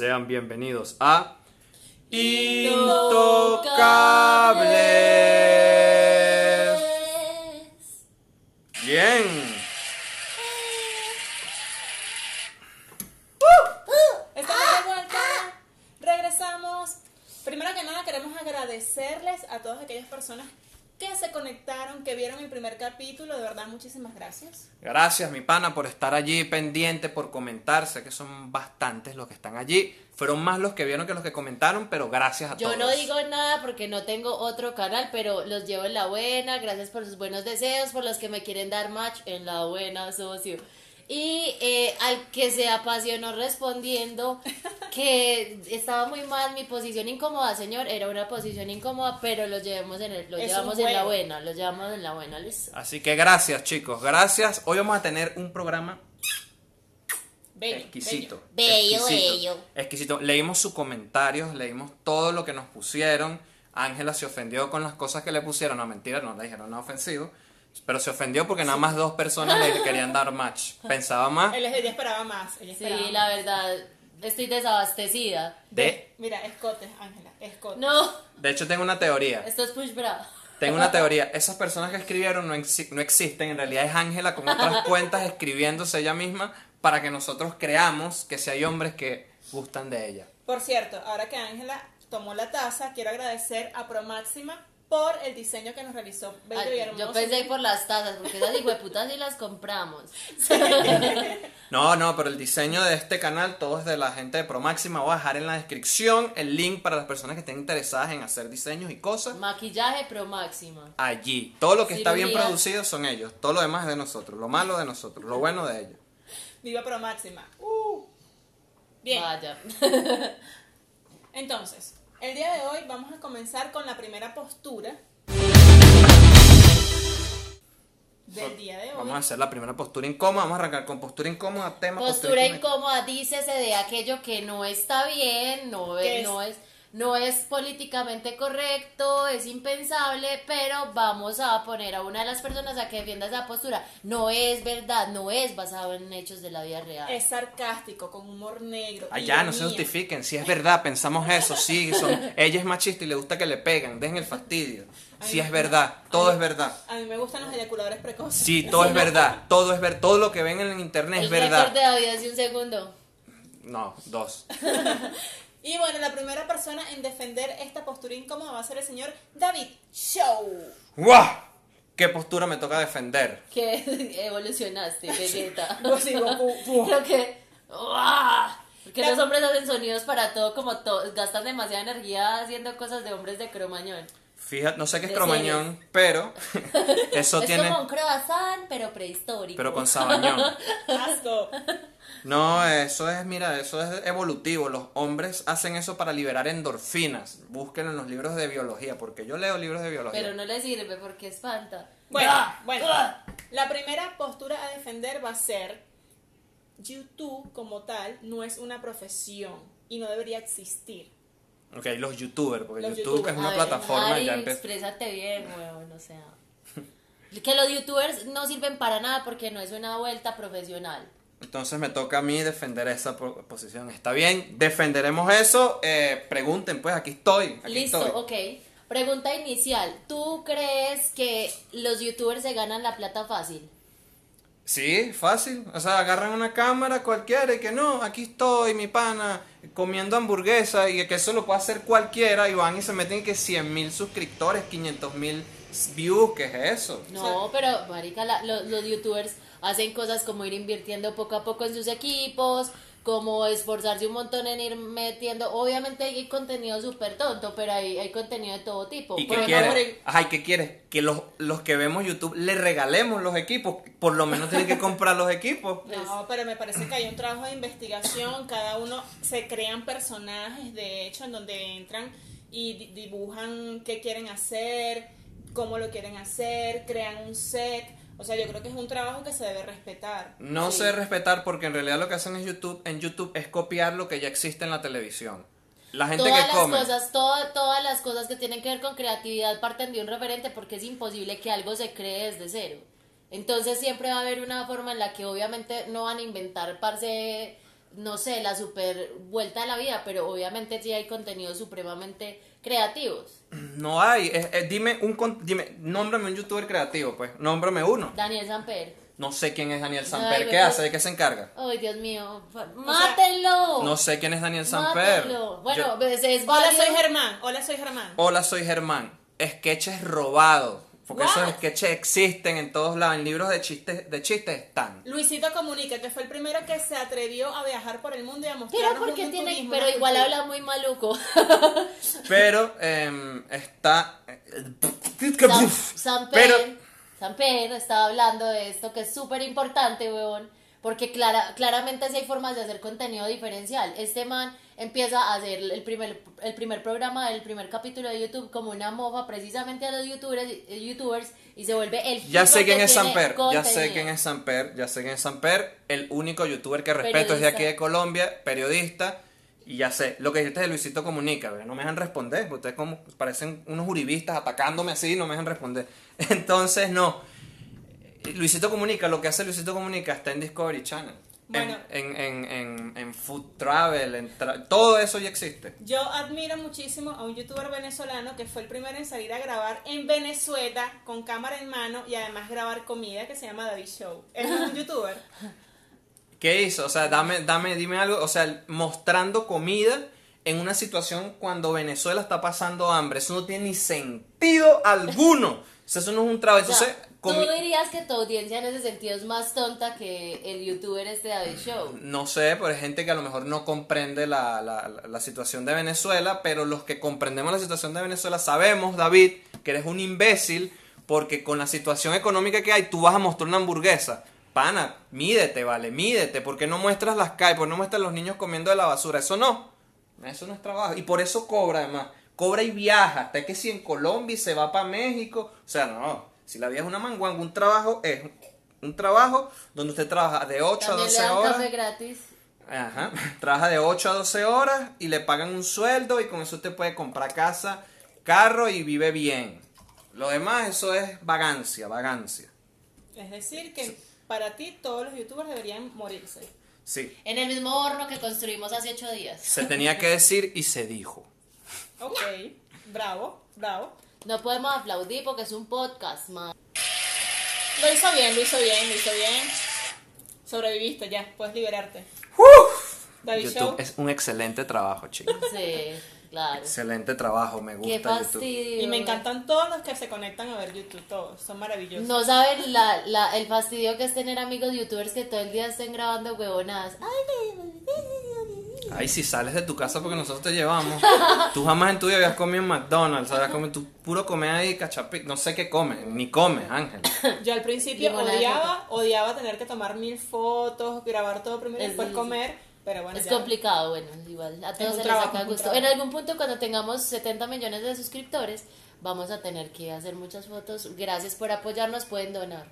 Sean bienvenidos a Intocables. Bien. Estamos de vuelta. Regresamos. Primero que nada queremos agradecerles a todas aquellas personas que se conectaron, que vieron el primer capítulo. De verdad, muchísimas gracias. Gracias, mi pana, por estar allí pendiente, por comentar. Sé que son bastantes los que están allí. Fueron más los que vieron que los que comentaron, pero gracias a Yo todos. no digo nada porque no tengo otro canal, pero los llevo en la buena. Gracias por sus buenos deseos, por los que me quieren dar match en la buena, socio. Y eh, al que se apasionó respondiendo que estaba muy mal mi posición incómoda, señor, era una posición incómoda, pero lo llevamos en el, lo Es llevamos en la buena, lo llevamos en la buena, listo. Así que gracias, chicos. Gracias. Hoy vamos a tener un programa Bello, exquisito. Bello, exquisito, bello. Exquisito. Leímos sus comentarios, leímos todo lo que nos pusieron. Ángela se ofendió con las cosas que le pusieron. No, mentira, no le dijeron nada ofensivo. Pero se ofendió porque nada más dos personas le querían dar match. Pensaba más Ella, ella esperaba más. Ella Sí, la más. verdad, estoy desabastecida. de... Mira, escote, Ángela, escote. No, De hecho, tengo una teoría. esto es push bra. Tengo una teoría. Esas personas que escribieron no, exi- no existen. En realidad es Ángela con otras cuentas escribiéndose ella misma para que nosotros creamos que si hay hombres que gustan de ella. Por cierto, ahora que Ángela tomó la taza, quiero agradecer a Promáxima por el diseño que nos realizó bello Ay, y hermoso. yo pensé por las tazas, porque esas hijueputas sí las compramos. No, no, pero el diseño de este canal, todo es de la gente de Promáxima. Voy a dejar en la descripción el link para las personas que estén interesadas en hacer diseños y cosas. Maquillaje pro máxima. Allí. Todo lo que está bien producido son ellos. Todo lo demás es de nosotros. Lo malo de nosotros. Lo bueno de ellos. Viva Promáxima. Uh. Bien, Vaya. entonces, el día de hoy vamos a comenzar con la primera postura del día de hoy. Vamos a hacer la primera postura incómoda. Vamos a arrancar con postura incómoda. Tema Postura incómoda. incómoda, dícese de aquello que no está bien, no ¿Qué es, es? no es, no es políticamente correcto, es impensable, pero vamos a poner a una de las personas a que defienda esa postura. No es verdad, no es basado en hechos de la vida real. Es sarcástico, con humor negro. Ya, no se justifiquen. Si es verdad, pensamos eso. Sí, son, ella es machista y le gusta que le peguen. Dejen el fastidio. Si es verdad, todo es verdad. A mí me gustan los eyaculadores precoces. Sí, todo es verdad. Todo es ver, todo lo que ven en internet El es verdad. de David hace un segundo. No, dos. Y bueno, la primera persona en defender esta postura incómoda va a ser el señor David Show. ¡Guau! ¿Qué postura me toca defender? Que evolucionaste, Vegeta. Sí. Creo que. ¡Uah! Porque La- los hombres hacen sonidos para todo, como to- gastan demasiada energía haciendo cosas de hombres de cromañón. Fíjate, no sé qué es cromañón, pero eso es tiene. como un croissant, pero prehistórico. Pero con sabañón. Asco. No, eso es, mira, eso es evolutivo. Los hombres hacen eso para liberar endorfinas. Búsquenlo en los libros de biología, porque yo leo libros de biología. Pero no le sirve porque espanta. Bueno, ¡Ah! bueno. ¡Ah! La primera postura a defender va a ser YouTube como tal no es una profesión y no debería existir. Ok, los youtubers, porque Los YouTube youtubers. es una A ver, plataforma ya exprésate bien, weón, o sea. Que los youtubers no sirven para nada porque no es una vuelta profesional. Entonces me toca a mí defender esa po- posición. Está bien, defenderemos eso. Eh, pregunten, pues aquí estoy. Aquí Listo, estoy. ok. Pregunta inicial. ¿Tú crees que los youtubers se ganan la plata fácil? Sí, fácil. O sea, agarran una cámara cualquiera y que no, aquí estoy, mi pana, comiendo hamburguesa y que eso lo puede hacer cualquiera y van y se meten que 100 mil suscriptores, 500 mil views, ¿qué es eso? No, pero, marica, la- lo- los youtubers hacen cosas como ir invirtiendo poco a poco en sus equipos, como esforzarse un montón en ir metiendo. Obviamente hay contenido súper tonto, pero hay, hay contenido de todo tipo. ¿Y qué ejemplo, quieres? Ajá, ¿y qué quieres? Que los, los que vemos YouTube le regalemos los equipos. Por lo menos tienen que comprar los equipos. No, pero me parece que hay un trabajo de investigación, cada uno se crean personajes, de hecho, en donde entran y di- dibujan qué quieren hacer, cómo lo quieren hacer, crean un set. O sea, yo creo que es un trabajo que se debe respetar. No Sí. sé respetar porque en realidad lo que hacen en YouTube, en YouTube es copiar lo que ya existe en la televisión. La gente todas que las come. cosas, toda- todas las cosas que tienen que ver con creatividad parten de un referente porque es imposible que algo se cree desde cero. Entonces siempre va a haber una forma en la que obviamente no van a inventar parce no sé, la super vuelta a la vida, pero obviamente sí hay contenidos supremamente creativos. No hay. eh, eh, dime un con- dime, nómbrame un youtuber creativo, pues. Nómbrame uno. Daniel Samper. No sé quién es Daniel Ay, Samper. ¿Qué pero- hace? ¿De qué se encarga? Ay, Dios mío. ¡Mátenlo! No sé quién es Daniel Samper. Mátenlo. Bueno, Yo- pues es Hola, soy Germán. Hola, soy Germán. Hola, soy Germán. Sketches robados. Porque What? esos sketches existen en todos lados. En libros de chistes, de chistes están. Luisito Comunica, que fue el primero que se atrevió a viajar por el mundo y a Pero mostrarnos porque un tiene, turismo, pero igual cultura. habla muy maluco. Pero em, está. Sam, Samper, Pero Samper estaba hablando de esto que es súper importante, weón. Porque clara, claramente sí hay formas de hacer contenido diferencial. Este man empieza a hacer el primer, el primer programa del primer capítulo de YouTube como una mofa precisamente a los youtubers, youtubers y se vuelve el ya sé quién es Samper. Ya sé quién es Samper. Ya sé quién es Samper. El único youtuber que respeto es de aquí Periodista. de Colombia. Periodista. Y ya sé. Lo que dijiste de Luisito Comunica. ¿verdad? No me dejan responder. porque Ustedes como parecen unos uribistas atacándome así. No me dejan responder. Entonces, no. Luisito Comunica, lo que hace Luisito Comunica está en Discovery Channel. Bueno. En, en, en, en, Food Travel, en tra- todo eso ya existe. Yo admiro muchísimo a un youtuber venezolano que fue el primero en salir a grabar en Venezuela con cámara en mano y además grabar comida que se llama David Show. Él es un youtuber. ¿Qué hizo? O sea, dame, dame, dime algo. O sea, mostrando comida en una situación cuando Venezuela está pasando hambre. Eso no tiene ni sentido alguno. O sea, eso no es un trabajo. Sea, Tú dirías que tu audiencia en ese sentido es más tonta que el youtuber este David Show. no sé, pero hay gente que a lo mejor no comprende la, la, la- la situación de Venezuela, pero los que comprendemos la situación de Venezuela sabemos, David, que eres un imbécil porque con la situación económica que hay, tú vas a mostrar una hamburguesa. Pana, mídete, vale, mídete. ¿Por qué no muestras las calles? ¿Por qué no muestras los niños comiendo de la basura? Eso no. Eso no es trabajo. Y por eso cobra, además. Cobra y viaja. Hasta que si en Colombia y se va para México. O sea, no. Si la vida es una manguanga, un trabajo es un trabajo donde usted trabaja de 8 a También le 12 dan horas. café gratis. Ajá. Trabaja de 8 a 12 horas y le pagan un sueldo y con eso usted puede comprar casa, carro y vive bien. Lo demás, eso es vagancia, vagancia. Es decir, que para ti todos los youtubers deberían morirse. Sí. En el mismo horno que construimos hace ocho días. Se tenía que decir y se dijo. Ok, bravo, bravo. No podemos aplaudir porque es un podcast, man. Lo hizo bien, lo hizo bien, lo hizo bien. Sobreviviste, ya, puedes liberarte. David Show. Es un excelente trabajo, chicos. Sí, claro. Excelente trabajo, me gusta Qué YouTube. fastidio. Y me encantan todos los que se conectan a ver YouTube, todos, son maravillosos. No saben la, la, el fastidio que es tener amigos youtubers que todo el día estén grabando huevonadas. Ay, me- Ay, si sales de tu casa porque nosotros te llevamos. Tú jamás en tu vida habías comido en McDonald's, habías comido, tú puro comes ahí cachapi, no sé qué comes, ni comes, Ángel. Yo al principio Limonada odiaba, odiaba tener que tomar mil fotos, grabar todo primero y Es- después es- comer, pero bueno, Es ya. complicado, bueno, igual a todos se les trabajo, saca gusto. En algún punto cuando tengamos 70 millones de suscriptores, vamos a tener que hacer muchas fotos. Gracias por apoyarnos, pueden donar.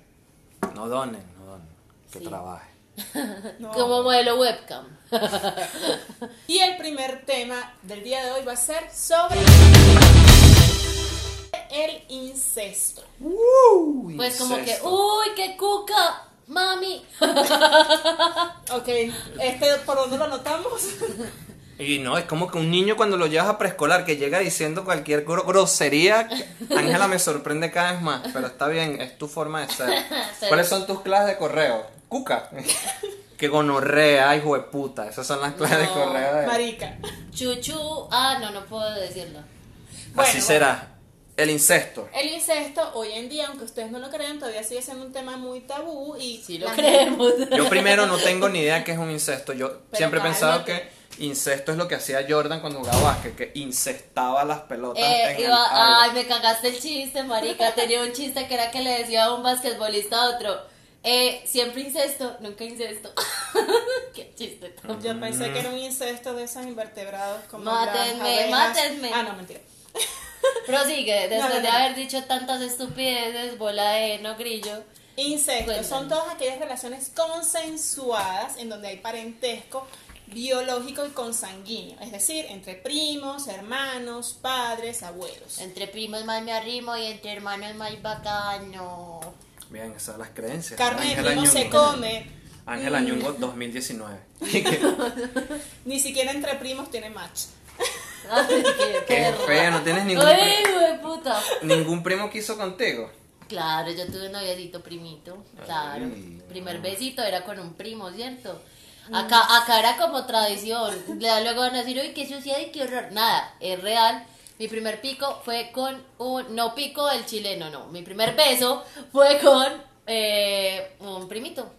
No donen, no donen, que Sí. trabaje. No. Como modelo webcam. Y el primer tema del día de hoy va a ser sobre el incesto. Pues como que, uy, qué cuca, mami. Ok, este, ¿por dónde lo notamos? Y no, es como que un niño cuando lo llevas a preescolar que llega diciendo cualquier gro- grosería, Ángela me sorprende cada vez más, pero está bien, es tu forma de ser. ¿Cuáles son tus clases de correo? Cuca. que gonorrea, hijo de puta, esas son las clases de No, correo. de- Marica. Chuchu, ah, no, no puedo decirlo. Así Bueno, será. El incesto. El incesto hoy en día, aunque ustedes no lo crean, todavía sigue siendo un tema muy tabú y Si lo creemos. Yo primero no tengo ni idea qué es un incesto. Yo siempre he pensado que incesto es lo que hacía Jordan cuando jugaba básquet, que incestaba las pelotas Eh, en iba- ay, me cagaste el chiste, marica. Tenía un chiste que era que le decía a un basquetbolista a otro. Eh, siempre incesto, nunca incesto. Qué chiste. tan- Yo pensé que era un incesto de esos invertebrados como Mátenme, las abejas. mátenme. Ah, no, mentira. Prosigue, después No, no, de no. haber dicho tantas estupideces, bola de no grillo. Incesto son todas aquellas relaciones consensuadas en donde hay parentesco biológico y consanguíneo, es decir, entre primos, hermanos, padres, abuelos. Entre primos más me arrimo y entre hermanos más bacano. Bien, esas son las creencias. Carne de primo se come. Ángela Mm. Ñungo 2019. Ni siquiera entre primos tiene match. Ay, qué, Qué feo, no tienes ningún Ay, pri- hijo de puta. Ningún primo quiso contigo. Claro, yo tuve un noviecito primito, claro. Ay, Primer no. besito era con un primo, ¿cierto? Acá, acá era como tradición. Le- Luego van a decir, uy, qué suciedad y qué horror. Nada, es real. Mi primer pico fue con un, no pico del chileno, no. Mi primer beso fue con eh, un primito.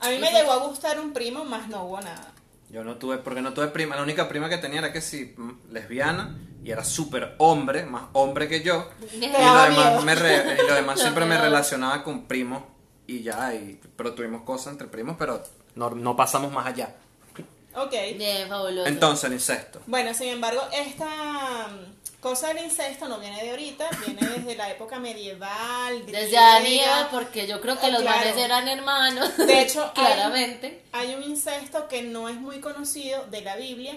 A mí me llegó a gustar un primo, más no hubo nada. Yo no tuve, porque no tuve prima. La única prima que tenía era que sí, mm, lesbiana, y era súper hombre, más hombre que yo. Y lo demás, me re- y lo demás No, siempre me relacionaba con primos y ya, y, pero tuvimos cosas entre primos, pero no, no pasamos más allá. Ok. Bien, fabuloso. Entonces, el incesto. Bueno, sin embargo, esta mm, cosa del incesto no viene de ahorita, viene desde la época medieval. Desde. Aníbal, porque yo creo que los claro. manes eran hermanos. De hecho, hay- claramente. Hay un incesto que no es muy conocido de la Biblia,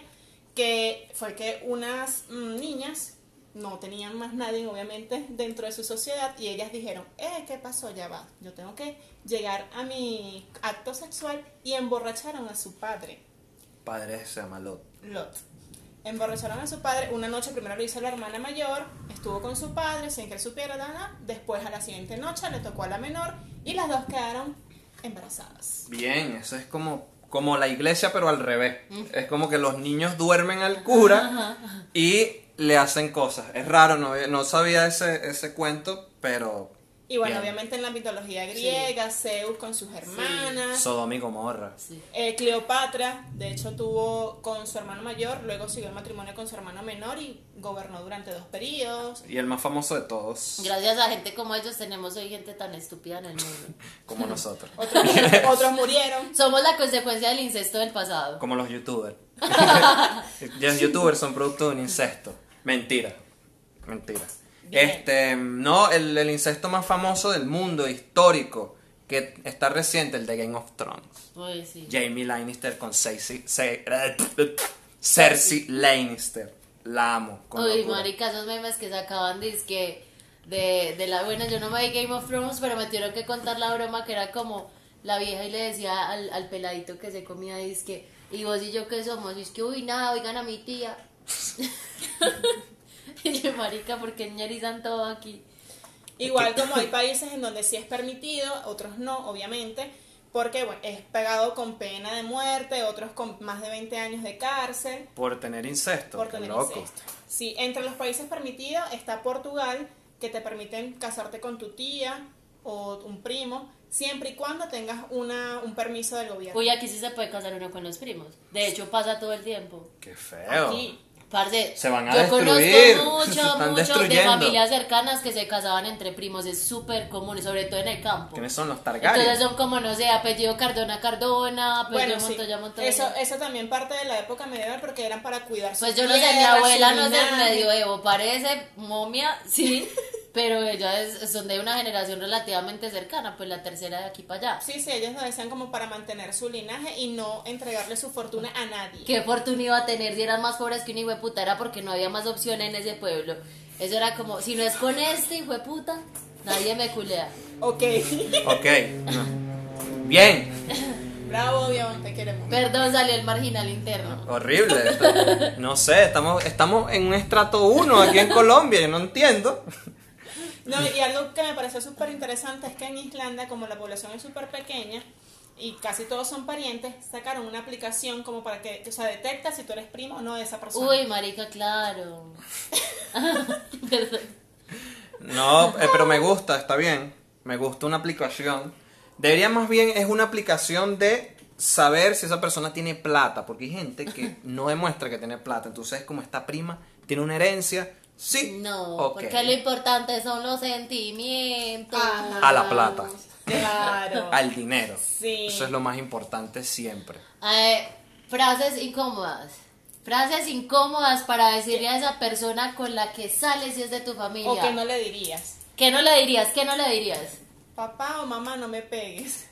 que fue que unas mm, niñas no tenían más nadie, obviamente, dentro de su sociedad, y ellas dijeron, eh, ¿qué pasó? Ya va, yo tengo que llegar a mi acto sexual y emborracharon a su padre, Padre se llama Lot. Lot. Emborracharon a su padre, una noche primero lo hizo la hermana mayor, estuvo con su padre sin que él supiera nada, después a la siguiente noche le tocó a la menor y las dos quedaron embarazadas. Bien, eso es como, como la iglesia, pero al revés. Es como que los niños duermen al cura y le hacen cosas. Es raro, no, no sabía ese, ese cuento, pero... Y bueno, bien. obviamente en la mitología griega, Zeus con sus hermanas, Sodoma y Gomorra. Sí. eh, Cleopatra, de hecho tuvo con su hermano mayor, luego siguió el matrimonio con su hermano menor y gobernó durante dos periodos. Y el más famoso de todos, Gracias a gente como ellos tenemos hoy gente tan estúpida en el mundo. como nosotros. Otros, otros murieron. Somos la consecuencia del incesto del pasado. Como los youtubers. los youtubers son producto de un incesto. Mentira. Mentira. Bien. Este, no, el, el incesto más famoso del mundo, histórico, que está reciente, el de Game of Thrones. Sí. Jamie Lannister con Cersei, Ce- Cersei Lannister. La amo. con Uy, locura. marica, esos memes que sacaban dizque de, de la buena, yo no me vi Game of Thrones, pero me tuvieron que contar la broma que era como la vieja y le decía al, al peladito que se comía disque, y vos y yo qué somos, y es que uy nada, oigan a mi tía. y yo, marica, porque ñerizan todo aquí. Igual como hay países en donde sí es permitido, otros no, obviamente, porque bueno, es pagado con pena de muerte, otros con más de 20 años de cárcel. Por tener incesto. por tener loco. incesto. Sí, entre los países permitidos está Portugal, que te permiten casarte con tu tía o un primo, siempre y cuando tengas una, un permiso del gobierno. Uy, aquí sí se puede casar uno con los primos. De hecho, pasa todo el tiempo. Qué feo. Aquí. Parce, Se van a yo destruir, conozco mucho, están mucho de destruyendo. familias cercanas que se casaban entre primos, es súper común, sobre todo en el campo. ¿Quiénes son los Targaryen? Entonces son como, no sé, apellido Cardona Cardona, apellido Bueno, sí. Montoya Montoya. Eso, eso también parte de la época medieval porque eran para cuidar Pues yo no sé, mi abuela no es del medioevo, parece momia, sí, pero ellas son de una generación relativamente cercana, pues la tercera de aquí para allá. Sí, sí, ellos lo decían como para mantener su linaje y no entregarle su fortuna a nadie. ¿Qué fortuna iba a tener si eran más pobres que un hijo de puta? Era porque no había más opciones en ese pueblo. Eso era como, si no es con este hijo de puta, nadie me culea. Ok. Ok. Bien. Bravo, Bion, te queremos. Perdón, salió el marginal interno. Horrible. No sé, estamos, estamos en un estrato 1 aquí en Colombia, yo no entiendo. No, y algo que me pareció súper interesante es que en Islanda, como la población es súper pequeña y casi todos son parientes, sacaron una aplicación como para que, o sea, detecta si tú eres primo o no de esa persona. Uy, marica, claro. No, eh, pero me gusta, está bien. Me gusta una aplicación. Debería más bien es una aplicación de saber si esa persona tiene plata, porque hay gente que no demuestra que tiene plata. Entonces, como esta prima tiene una herencia, sí. No, ok. porque lo importante son los sentimientos. Ajá. A la plata, Claro. al dinero. Sí. Eso es lo más importante siempre. Eh, frases incómodas. Frases incómodas para decirle a esa persona con la que sales si es de tu familia. O que no le dirías, ¿Qué no le dirías? ¿Qué no le dirías? papá o mamá, no me pegues.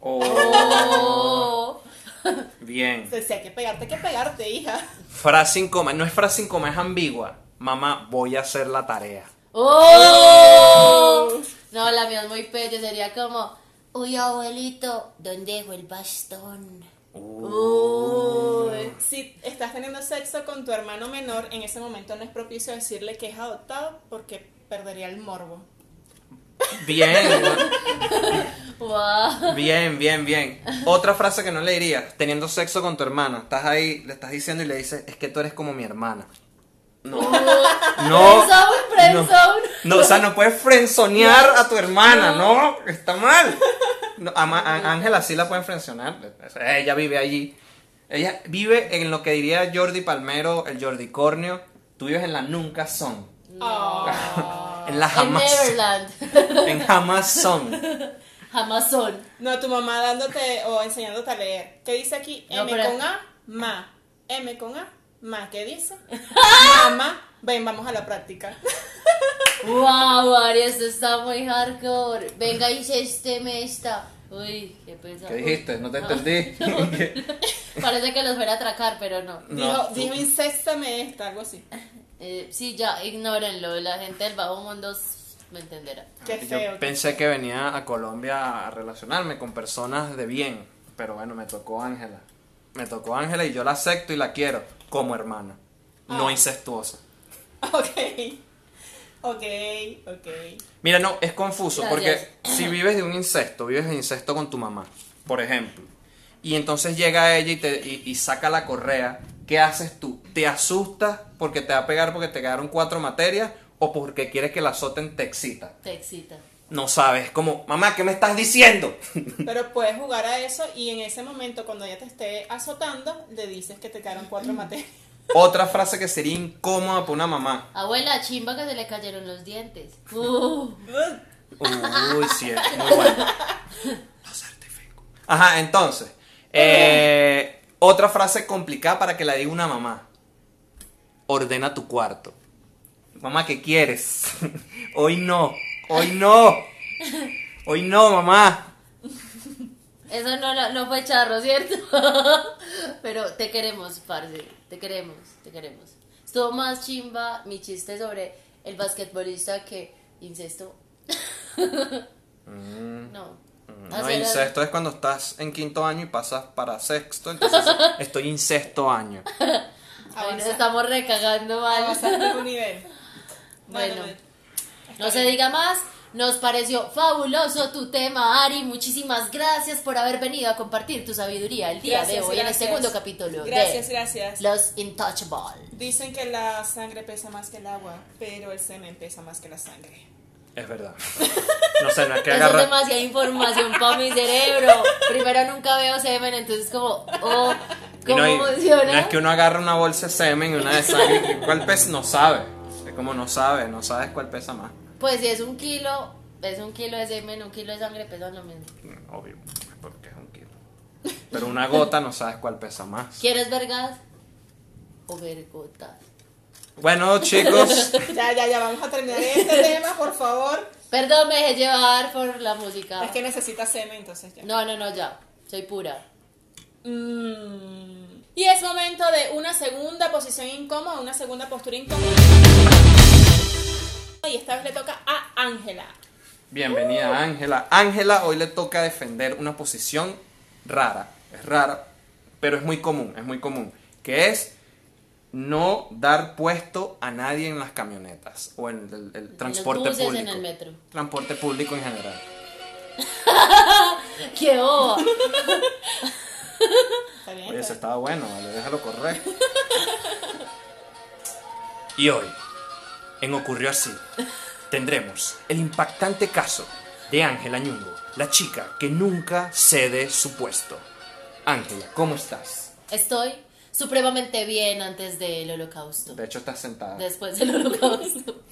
Oh, Oh. bien. O sea, si hay que pegarte, hay que pegarte, hija. Frase incómoda, no es frase incómoda, es ambigua. Mamá, voy a hacer la tarea. ¡Oh! No, la mía es muy pello. Sería como, Uy, abuelito, ¿dónde dejo el bastón? Uy, Si estás teniendo sexo con tu hermano menor, en ese momento no es propicio decirle que es adoptado porque perdería el morbo. Bien, Wow. bien, bien, bien. Otra frase que no le dirías, teniendo sexo con tu hermana. Estás ahí, le estás diciendo y le dices, es que tú eres como mi hermana. No. No. Friendzone, friendzone. No, o sea, no puedes frenzonear a tu hermana, no, está mal. No, Ángela sí la pueden frenzonear, ella vive allí. Ella vive en lo que diría Jordi Palmero, el Jordi Cornio. Tú vives en la nunca son. Ah. En la En jamás. Neverland. En jamás son. Jamás son. No, tu mamá dándote o enseñándote a leer. ¿Qué dice aquí? No, M pero- con A, ma. M con A, ma. ¿Qué dice? Mamá. Ven, vamos a la práctica. Wow, Ari, esto está muy hardcore. Venga y me esta. Uy, qué pesado. ¿Qué dijiste? No te entendí. Parece que los fuera a atracar, pero no. No, dijo, dijo incéstame esta, algo así. Eh, sí, ya, ignórenlo. La gente del bajo mundo me entenderá. Qué feo. Yo qué pensé que venía a Colombia a relacionarme con personas de bien, pero bueno, me tocó Ángela. Me tocó Ángela y yo la acepto y la quiero como hermana, no Ah. incestuosa. Ok. Ok, ok. Mira, no, es confuso Gracias. porque si vives de un incesto, vives de incesto con tu mamá, por ejemplo, y entonces llega ella y, te, y, y saca la correa, ¿qué haces tú? ¿Te asustas porque te va a pegar porque te quedaron cuatro materias o porque quieres que la azoten te excita? Te excita. No sabes, como, mamá, ¿qué me estás diciendo? Pero puedes jugar a eso y en ese momento, cuando ella te esté azotando, le dices que te quedaron cuatro materias. Otra frase que sería incómoda para una mamá. Abuela, chimba que se le cayeron los dientes. Uh, Uy, sí, es muy bueno. Lo certifico. Ajá, entonces. eh, otra frase complicada para que la diga una mamá. Ordena tu cuarto. Mamá, ¿qué quieres? Hoy no. Hoy no. Hoy no, mamá. eso no, no, no fue charro, ¿cierto? Pero te queremos, parce. Te queremos, te queremos. Estuvo más chimba mi chiste sobre el basquetbolista que incesto. no. No, Hacer- incesto es cuando estás en quinto año y pasas para sexto. Entonces, estoy incesto año. Ay, nos estamos recagando mal. Un nivel. Bueno. No se diga más. Nos pareció fabuloso tu tema, Ari. Muchísimas gracias por haber venido a compartir tu sabiduría el día de Gracias, hoy en el gracias. segundo capítulo Gracias, de gracias. Los Intouchables. Dicen que la sangre pesa más que el agua, pero el semen pesa más que la sangre. Es verdad. No sé, no es que Eso es agarra. demasiada información para mi cerebro. Primero nunca veo semen, entonces como, oh, Y ¿cómo no, y- funciona? no es que uno agarra una bolsa de semen y una de sangre. y ¿Cuál pesa? No sabe. Es como no sabe, no sabes cuál pesa más. Pues si es un kilo, es un kilo de semen, un kilo de sangre pesan lo mismo. Obvio, porque es un kilo. Pero una gota no sabes cuál pesa más. ¿Quieres vergas o vergotas? Bueno, chicos, Ya, ya, ya, vamos a terminar este tema, por favor. Perdón, me dejé llevar por la música. Es que necesita semen, entonces ya. No, no, no, ya. Soy pura. Mm. Y es momento de una segunda posición incómoda, una segunda postura incómoda. Y esta vez le toca a Ángela. bienvenida Ángela. Ángela hoy le toca defender una posición rara. Es rara, pero es muy común, es muy común. Que es no dar puesto a nadie en las camionetas o en el, el transporte buses, en público. el metro. Transporte público en general. ¡Qué boba! Oye, Está estaba bueno, vale, déjalo correr. Y hoy, en Ocurrió Así, tendremos el impactante caso de Ángela Ñungo, la chica que nunca cede su puesto. Ángela, ¿cómo estás? Estoy supremamente bien antes del holocausto. De hecho, estás sentada. Después del holocausto.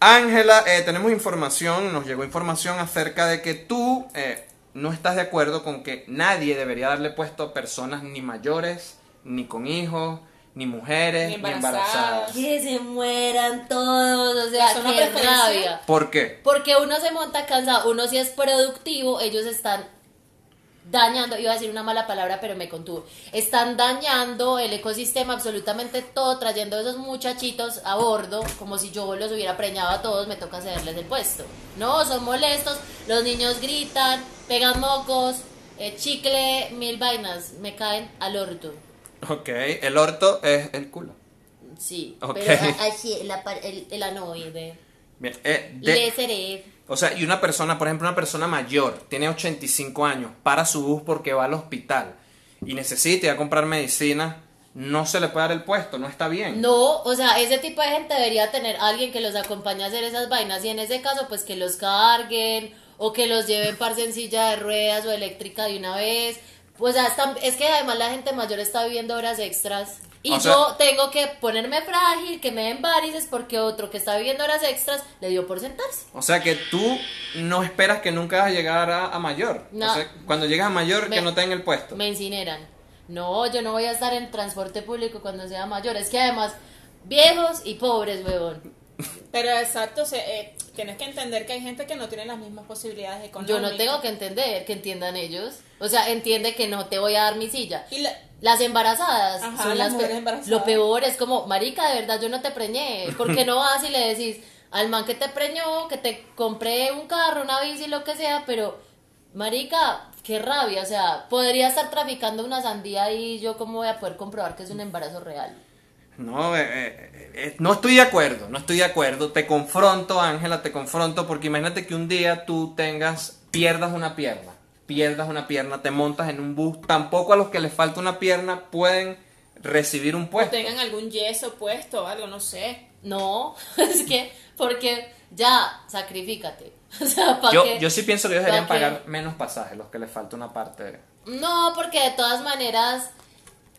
Ángela, eh, tenemos información, nos llegó información acerca de que tú eh, no estás de acuerdo con que nadie debería darle puesto a personas ni mayores, ni con hijos, ni mujeres, Ni ni embarazadas. embarazadas. Que se mueran todos, o sea, ¿Es una qué rabia. ¿Por qué? Porque uno se monta cansado, uno si es productivo, ellos están dañando, iba a decir una mala palabra, pero me contuve. Están dañando el ecosistema absolutamente todo, trayendo a esos muchachitos a bordo, como si yo los hubiera preñado a todos, me toca cederles el puesto. No, son molestos, los niños gritan, pegan mocos, eh, chicle, mil vainas, me caen al orto. Ok, el orto es el culo. Sí, Ok. pero así, la el, el anoide. Bien, eh, de- Le seré. o sea, y una persona, por ejemplo, una persona mayor, tiene 85 años, para su bus porque va al hospital y necesita ir a comprar medicina, no se le puede dar el puesto, no está bien. No, o sea, ese tipo de gente debería tener alguien que los acompañe a hacer esas vainas y en ese caso pues que los carguen o que los lleven par en silla de ruedas o eléctrica de una vez. Pues ya están- es que además la gente mayor está viviendo horas extras y O sea- yo tengo que ponerme frágil, que me den varices porque otro que está viviendo horas extras le dio por sentarse. O sea que tú no esperas que nunca vas a llegar a, a mayor. No. O sea, cuando llegas a mayor, Me- que no te den el puesto. Me incineran. No, yo no voy a estar en transporte público cuando sea mayor. Es que además, viejos y pobres, huevón. Pero exacto, se, eh, tienes que entender que hay gente que no tiene las mismas posibilidades económicas. Yo no tengo que entender, que entiendan ellos. O sea, entiende que no te voy a dar mi silla. Y la- Las embarazadas Ajá, son las las embarazadas. Lo peor es como, marica, de verdad, yo no te preñé. ¿Por qué no vas y le decís al man que te preñó, que te compré un carro, una bici, lo que sea, pero, marica, qué rabia. O sea, podría estar traficando una sandía y yo cómo voy a poder comprobar que es un embarazo real. No, eh, eh, eh, no estoy de acuerdo, no estoy de acuerdo. Te confronto, Ángela, te confronto, porque imagínate que un día tú tengas, pierdas una pierna, pierdas una pierna, te montas en un bus. Tampoco a los que les falta una pierna pueden recibir un o puesto. tengan algún yeso puesto o algo, no sé. No, es que, porque ya, sacrifícate. O sea, ¿para Yo, qué? yo sí pienso que ellos ¿Pa' deberían qué? pagar menos pasajes, los que les falta una parte. No, porque de todas maneras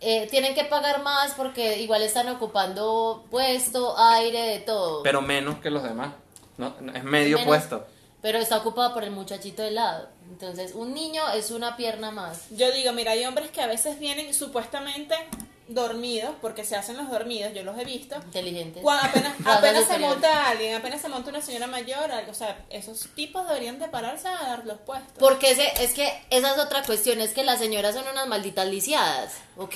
eh, tienen que pagar más porque igual están ocupando puesto, aire, de todo. Pero menos que los demás. No, no, es medio Menos- puesto. Pero está ocupado por el muchachito de lado. Entonces, un niño es una pierna más. Yo digo, mira, hay hombres que a veces vienen supuestamente dormidos, porque se hacen los dormidos, yo los he visto. Inteligente. Cuando apenas, apenas se monta alguien, apenas se monta una señora mayor, algo, o sea, esos tipos deberían de pararse a dar los puestos. Porque ese, es que esa es otra cuestión, es que las señoras son unas malditas lisiadas, ¿ok?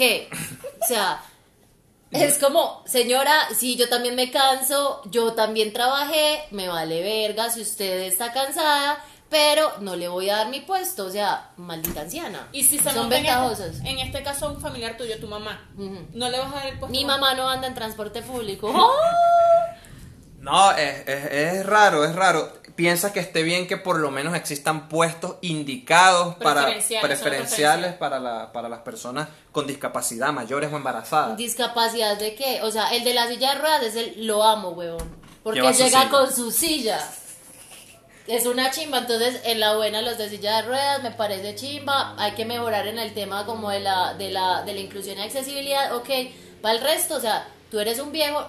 O sea, es como, señora, si yo también me canso, yo también trabajé, me vale verga si usted está cansada, pero no le voy a dar mi puesto, o sea, maldita anciana. Y si se son en ventajosas. este, en este caso un familiar tuyo, tu mamá, no le vas a dar el puesto. Mi mamá no anda en transporte público. No, es, es- es raro, es raro. Piensa que esté bien que por lo menos existan puestos indicados para Preferenciales, para, la, para las personas con discapacidad, mayores o embarazadas. ¿Discapacidad de qué? O sea, el de la silla de ruedas es el lo amo, huevón. Porque su llega silla. con su silla. Es una chimba, entonces en la buena los de silla de ruedas me parece chimba. Hay que mejorar en el tema como de la, de la, de la inclusión y accesibilidad. Ok, para el resto, o sea, tú eres un viejo,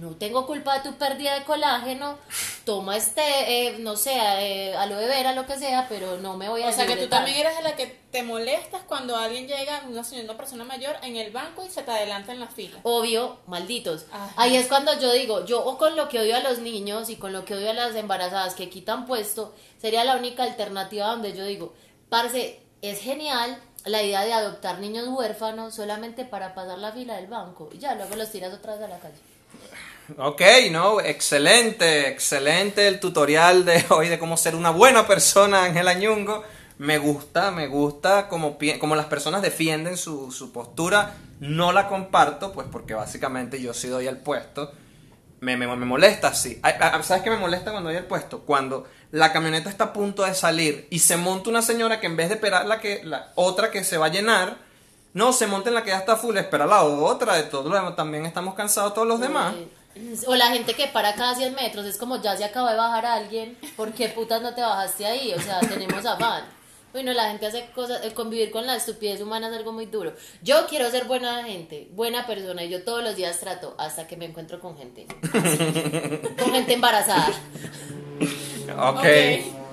no tengo culpa de tu pérdida de colágeno. Toma este, eh, no sé, eh, aloe vera, lo que sea, pero no me voy a O sea que tú también eres de la que te molestas cuando alguien llega, una señora, una persona mayor, en el banco y se te adelanta en la fila. obvio, malditos. Ajá. Ahí es cuando yo digo, yo o con lo que odio a los niños y con lo que odio a las embarazadas que quitan puesto, sería la única alternativa donde yo digo, parce, es genial la idea de adoptar niños huérfanos solamente para pasar la fila del banco y ya luego los tiras otra vez a la calle. Ok, no, excelente, excelente el tutorial de hoy de cómo ser una buena persona, Ángela Ñungo. Me gusta, me gusta como, como las personas defienden su, su postura. No la comparto, pues porque básicamente yo sí doy el puesto. Me, me, me molesta, sí. Ay, ay, ¿Sabes qué me molesta cuando doy el puesto? Cuando la camioneta está a punto de salir y se monta una señora que en vez de esperar la, que, la otra que se va a llenar, no, se monta en la que ya está full, espera la otra de todo lo demás. También estamos cansados todos los demás. Eh, O la gente que para cada 100 metros, es como ya se acabó de bajar a alguien, ¿por qué putas no te bajaste ahí? O sea, tenemos afán. Bueno, la gente hace cosas, eh, convivir con la estupidez humana es algo muy duro. Yo quiero ser buena gente, buena persona, y yo todos los días trato hasta que me encuentro con gente. con gente embarazada. Ok. Ok,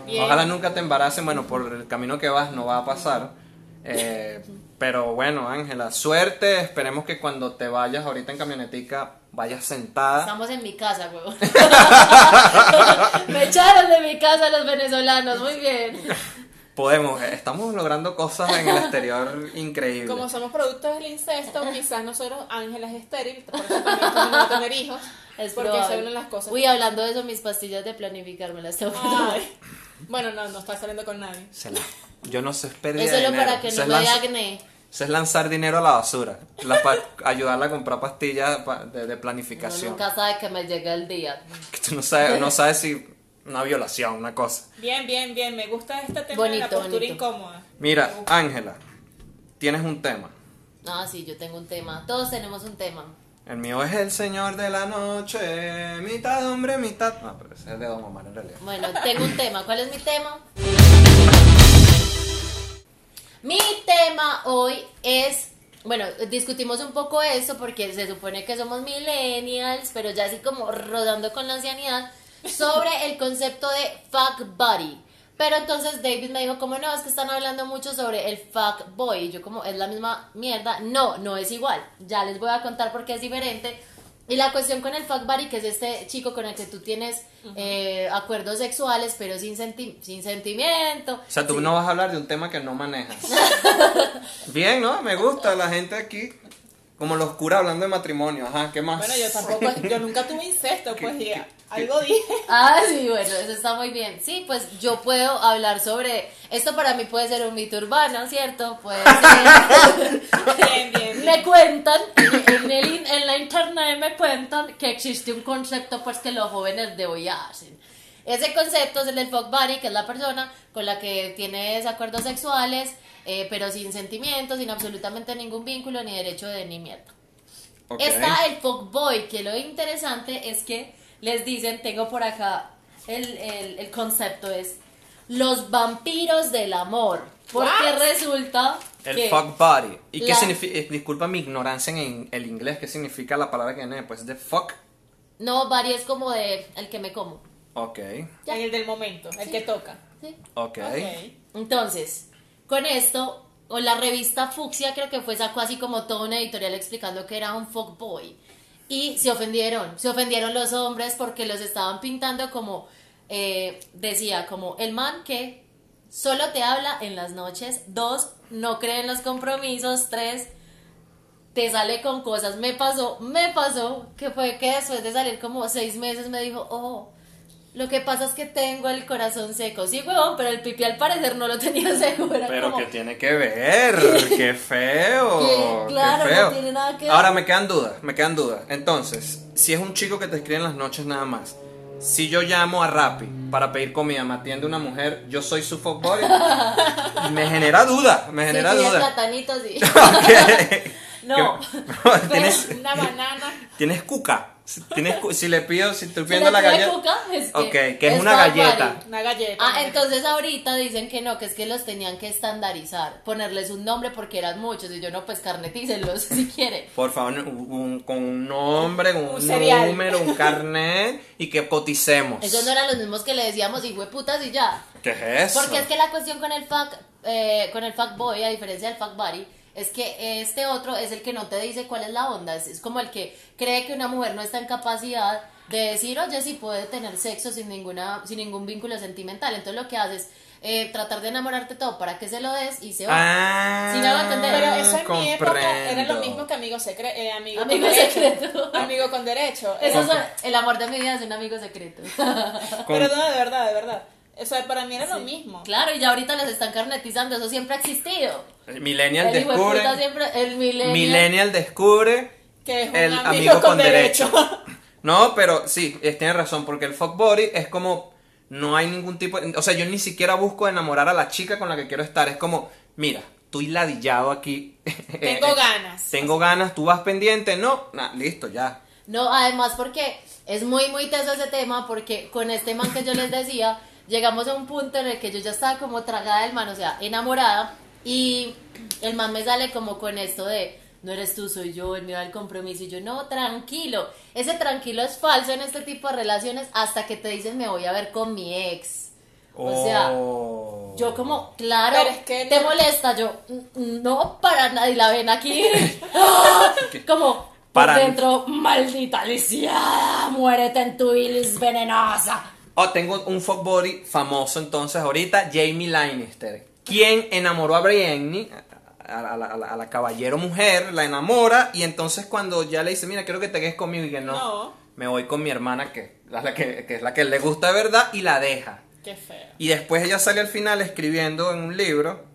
bien. Ojalá nunca te embaracen. Bueno, por el camino que vas no va a pasar. Eh, pero bueno, Ángela, suerte. Esperemos que cuando te vayas ahorita en camionetica vayas sentada. Estamos en mi casa, huevón. me echaron de mi casa los venezolanos, muy bien. Podemos, eh, estamos logrando cosas en el exterior increíbles. Como somos productos del incesto, quizás nosotros, Ángela es estéril, por eso también no tener hijos, Es porque se hablan las cosas. Uy, hablando de eso, mis pastillas de planificar me las tengo que Ay. tomar. Bueno, no, no está saliendo con nadie. Se la- yo no sé, es pérdida Es de solo dinero. para que Eso no es me dé acné. Eso es lanzar dinero a la basura. La pa- ayudarla a comprar pastillas pa- de, de Uno planificación. nunca sabe que me llega el día. Que tú no sabes, no sabes si una violación, una cosa. Bien, bien, bien. Me gusta este tema de Bonito, la postura bonito. incómoda. Mira. Ángela, tienes un tema. Ah, sí, yo tengo un tema. Todos tenemos un tema. El mío es el señor de la noche, mitad hombre, mitad. No, pero ese es de Don Omar en realidad. Bueno, tengo un tema. ¿Cuál es mi tema? Mi tema hoy es, bueno, discutimos un poco esto porque se supone que somos millennials, pero ya así como rodando con la ancianidad, sobre el concepto de fuck buddy. Pero entonces David me dijo, como no, es que están hablando mucho sobre el fuck boy. Y yo como, es la misma mierda. No, no es igual. Ya les voy a contar por qué es diferente. Y la cuestión con el fuck buddy, que es este chico con el que tú tienes eh, acuerdos sexuales, pero sin, senti- sin sentimiento. O sea, tú Sí. no vas a hablar de un tema que no manejas. Bien, ¿no? Me gusta la gente aquí. Como los curas hablando de matrimonio. Ajá, ¿qué más? Bueno, yo tampoco, yo nunca tuve incesto, pues y algo dije. Ah, sí, bueno, eso está muy bien. Sí, pues yo puedo hablar sobre. Esto para mí puede ser un mito urbano, ¿cierto? Puede ser. Bien, bien, bien. me cuentan, en, el in- en la internet me cuentan que existe un concepto pues que los jóvenes de hoy hacen. Ese concepto es el del fuck buddy, que es la persona con la que tienes acuerdos sexuales, eh, pero sin sentimientos, sin absolutamente ningún vínculo ni derecho de ni mierda. Está el fuck boy, que lo interesante es que les dicen, tengo por acá el, el, el concepto es los vampiros del amor. Porque What? resulta El que fuck body. ¿Y qué la- significa? eh, disculpa mi ignorancia en el inglés. ¿Qué significa la palabra que viene después de fuck? no body es como de el que me como. Ok, Ya. En el del momento, el que toca. ¿sí? ok. Ok. Entonces, con esto, o la revista Fucsia creo que fue sacó así como toda una editorial explicando que era un fuck boy. Y se ofendieron, se ofendieron los hombres porque los estaban pintando como, eh, decía, como el man que solo te habla en las noches, dos, no cree en los compromisos, tres, te sale con cosas. Me pasó, me pasó, que fue que después de salir como seis meses me dijo, oh, lo que pasa es que tengo el corazón seco. Sí, huevón, pero el pipi al parecer no lo tenía seco. Era Pero como, que tiene que ver, qué feo. Qué claro, no feo. tiene nada que ver. Ahora me quedan dudas, me quedan dudas. Entonces, si es un chico que te escribe en las noches nada más, si yo llamo a Rappi para pedir comida, me atiende una mujer, yo soy su fuckboy. me genera duda, me Sí, genera pide duda. platanitos y... Ok. No. ¿Qué- ¿Tienes, Una banana. tienes cuca. Si Tienes, si le pido, si estoy Si pidiendo le la galleta. cuca, es que Ok, que es una fuck galleta. Una galleta. Ah, entonces ahorita dicen que no, que es que los tenían que estandarizar, ponerles un nombre porque eran muchos y yo no, pues carnetícenlos si quieren. Por favor, un- un- con un nombre, un, Un número, un carnet y que coticemos. Esos no eran los mismos que le decíamos hijo de putas y ya. ¿Qué es eso? Porque es que la cuestión con el fuck, eh, con el fuck boy, a diferencia del fuck buddy, es que este otro es el que no te dice cuál es la onda. Es, es como el que cree que una mujer no está en capacidad de decir, oye, sí puede tener sexo sin ninguna, sin ningún vínculo sentimental. Entonces lo que haces es eh, tratar de enamorarte todo para que se lo des y se va. Ah, Sí, me hago entender. Pero eso en mi época era comprendo. lo mismo que amigo, secre eh, amigo, Amigo con derecho. secreto. Amigo con derecho. Eso Eso es el amor de mi vida es un amigo secreto. Con- Pero no, de verdad, de verdad. O sea, para mí era lo mismo. claro, y ya ahorita los están carnetizando, eso siempre ha existido. Millennial El hijo de descubre. siempre, el millennial. Millennial descubre Que es un el amigo, amigo, con, con derecho. No, pero sí, es- tiene razón, porque el fuck body es como no hay ningún tipo, o sea, yo ni siquiera busco enamorar a la chica con la que quiero estar, es como, mira, estoy ladillado aquí. Tengo ganas. Tengo ganas, tú vas pendiente, no, nah, listo, ya. No, además porque es muy, muy teso ese tema, porque con este man que yo les decía, llegamos a un punto en el que yo ya estaba como tragada del man, o sea, enamorada, y el man me sale como con esto de, no eres tú, soy yo, el miedo al compromiso, y yo, no, tranquilo, ese tranquilo es falso en este tipo de relaciones hasta que te dicen me voy a ver con mi ex. O sea, Oh. yo como, claro, Pero es que te no- molesta, yo, "Mm, no, para nada, y la ven aquí, como, Para- dentro, maldita lisiada, muérete en tu bilis venenosa. Oh, tengo un fuck body famoso entonces ahorita, Jamie Lannister. ¿Quién enamoró a Brienne? A, la, a la- a la caballero mujer, la enamora y entonces cuando ya le dice, mira, quiero que te quedes conmigo y que no, No. me voy con mi hermana que, es la que, que es la que le gusta de verdad y la deja. Qué feo. Y después ella sale al final escribiendo en un libro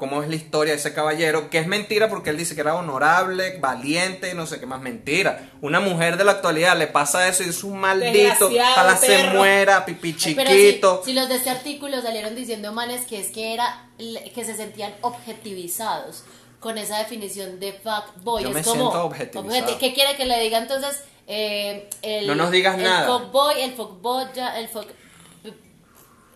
cómo es la historia de ese caballero, que es mentira porque él dice que era honorable, valiente, no sé qué más mentira. Una mujer de la actualidad le pasa eso y es un maldito, para se muera, pipi Ay, Pero si, chiquito. si los de este artículo salieron diciendo manes que es que era que se sentían objetivizados con esa definición de fuck boy. Yo es me como, siento objetivizado. objeti- ¿Qué quiere que le diga entonces? Eh, el, No nos digas el nada. fuck boy, el fuck boya, el fuck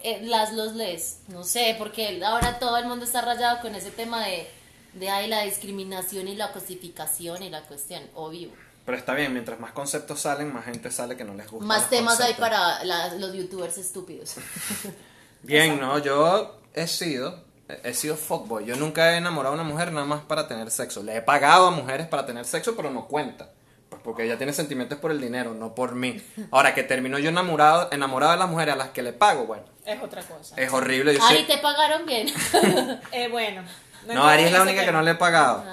eh, las los les, no sé, porque ahora todo el mundo está rayado con ese tema de de ahí la discriminación y la cosificación y la cuestión, obvio. Pero está bien, mientras más conceptos salen, más gente sale que no les gusta. Más temas hay para la- los youtubers estúpidos. Bien, no, yo he sido, he sido fuckboy. Yo nunca he enamorado a una mujer nada más para tener sexo. Le he pagado a mujeres para tener sexo, pero no cuenta. Pues porque ella tiene sentimientos por el dinero, no por mí. Ahora que termino yo enamorado, enamorado de las mujeres a las que le pago, bueno, Es otra cosa. es horrible. Yo Ari, te pagaron bien. Eh, bueno. No, Ari es la única que no le he pagado.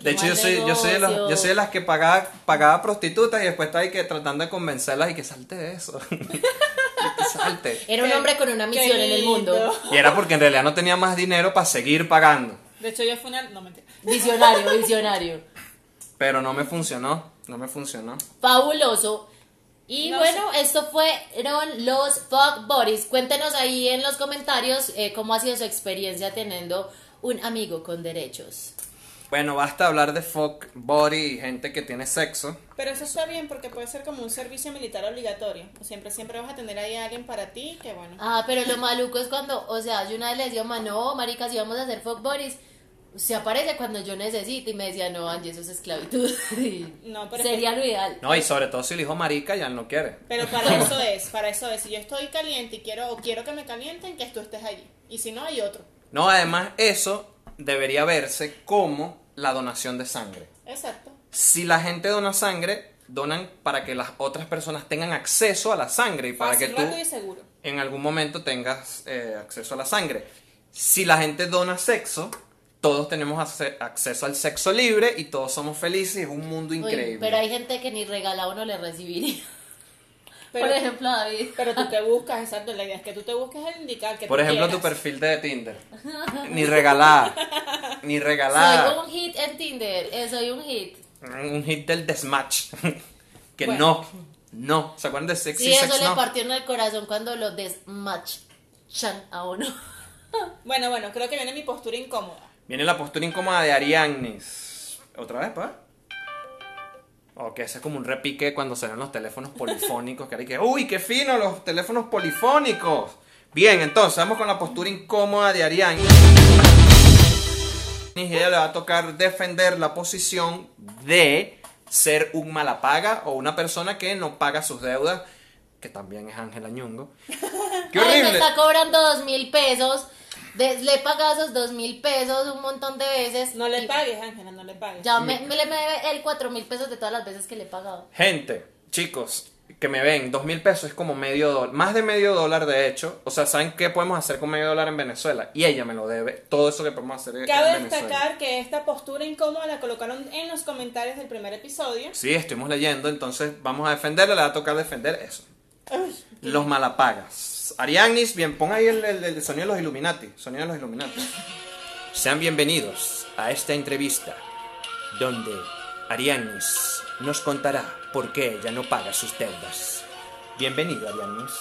De hecho, yo soy, yo soy de los- yo soy de las que pagaba, pagaba prostitutas y después estaba ahí que tratando de convencerlas y que salte de eso. salte. Era un hombre con una misión en el mundo. Y era porque en realidad no tenía más dinero para seguir pagando. De hecho, yo fui una. No, mentira. Visionario, visionario. Pero no me funcionó, no me funcionó. Fabuloso. Y No bueno, esto fueron los Fuck Buddies. Cuéntenos ahí en los comentarios eh, cómo ha sido su experiencia teniendo un amigo con derechos. Bueno, basta hablar de fuck body y gente que tiene sexo. Pero eso está bien porque puede ser como un servicio militar obligatorio. O siempre, siempre vas a tener ahí a alguien para ti que, bueno. Ah, pero lo maluco es cuando, o sea, yo una vez le decía, "Ma, no, maricas, si vamos a hacer Fuck Buddies, se aparece cuando yo necesito. Y me decía, no, Angie, eso es esclavitud. Y No, pero- Sería lo ideal. No, y sobre todo si el hijo marica ya no quiere. Pero para eso es, para eso es. Si yo estoy caliente y quiero, o quiero que me calienten, que tú estés allí. Y si no, hay otro. No, además eso debería verse como la donación de sangre. Exacto. Si la gente dona sangre, donan para que las otras personas tengan acceso a la sangre y para Fácil, que tú y seguro. en algún momento tengas eh, acceso a la sangre. Si la gente dona sexo, todos tenemos acceso al sexo libre y todos somos felices y es un mundo Uy, increíble. pero hay gente que ni regalado uno le recibiría. Pero, Por ejemplo, David. pero tú te buscas, exacto. La idea es que tú te busques el indicar que Por tú ejemplo, tu perfil de Tinder. Ni regalada. Ni regalada. Soy un hit en Tinder, eh, soy un hit. Un hit del desmatch. que Bueno. no. No. ¿Se acuerdan de Sexy Sí, eso Sex le No? partió en el corazón cuando lo desmatchan a uno. Bueno, bueno, creo que viene mi postura incómoda. Viene la postura incómoda de Ariadnes. ¿Otra vez, pa? Ok, ese es como un repique cuando salen los teléfonos polifónicos. Que hay que, ¡Uy, qué fino los teléfonos polifónicos! Bien, entonces vamos con la postura incómoda de Ariadnes. Y ella le va a tocar defender la posición de ser un malapaga o una persona que no paga sus deudas, que también es Ángela Ñungo. ¡Qué Ay, me está cobrando dos mil pesos. De- le he pagado esos dos mil pesos un montón de veces. No le y pagues, Ángela, no le pagues. Ya me, me le me debe el cuatro mil pesos de todas las veces que le he pagado. Gente, chicos, que me ven, dos mil pesos es como medio dólar, más de medio dólar de hecho. O sea, ¿saben qué podemos hacer con medio dólar en Venezuela? Y ella me lo debe, todo eso que podemos hacer en Cabe Venezuela. destacar que esta postura incómoda la colocaron en los comentarios del primer episodio. Sí, estuvimos leyendo, entonces vamos a defenderla, le va a tocar defender eso. Los malapagas. Ariadnis, bien, pon ahí el, el- el sonido de los Illuminati. Sonido de los Illuminati. Sean bienvenidos a esta entrevista donde Ariadnis nos contará por qué ella no paga sus deudas. Bienvenido, Ariadnis.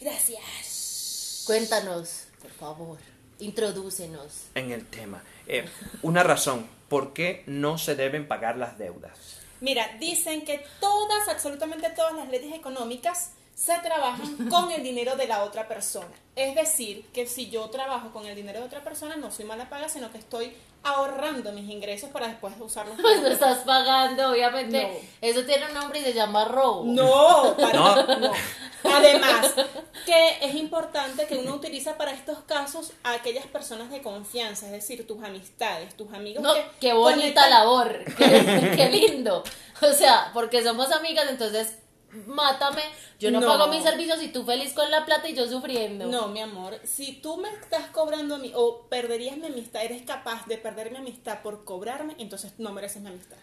Gracias. Cuéntanos, por favor. Introdúcenos. En el tema. Eh, una razón, ¿por qué no se deben pagar las deudas? Mira, dicen que todas, absolutamente todas las leyes económicas se trabajan con el dinero de la otra persona. Es decir, que si yo trabajo con el dinero de otra persona, no soy mala paga, sino que estoy ahorrando mis ingresos para después usarlos. Pues lo estás pagando, obviamente. No. Eso tiene un nombre y se llama robo. No, para No. no. Además, que es importante que uno utiliza para estos casos a aquellas personas de confianza, es decir, tus amistades, tus amigos. No, que qué bonita conectan- labor, qué, qué lindo. O sea, porque somos amigas, entonces mátame. Yo no, No. pago mis servicios y tú feliz con la plata y yo sufriendo. No, mi amor, si tú me estás cobrando a mí o perderías mi amistad, eres capaz de perder mi amistad por cobrarme, entonces no mereces mi amistad.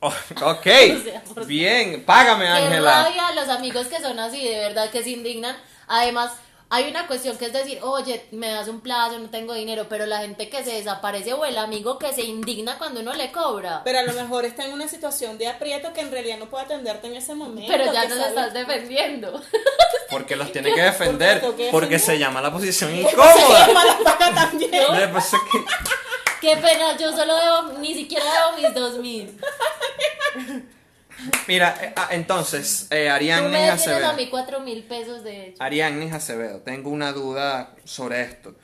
Oh, ok, O sea, por- bien, págame, Qué Ángela. rabia los amigos que son así, de verdad, que se indignan. Además, hay una cuestión que es decir, oye, me das un plazo, no tengo dinero, pero la gente que se desaparece o el amigo que se indigna cuando uno le cobra. Pero a lo mejor está en una situación de aprieto que en realidad no puede atenderte en ese momento. Pero ya nos sabe- estás defendiendo. Porque los tiene que defender. Porque tengo que Porque se llama la posición Se incómoda. llama la paga también. Que- Qué pena, yo solo debo, ni siquiera debo mis dos mil. Mira, eh, ah, entonces, eh, Ariadne Acevedo. a mí cuatro mil pesos de hecho. Ariadne Acevedo, tengo una duda sobre esto.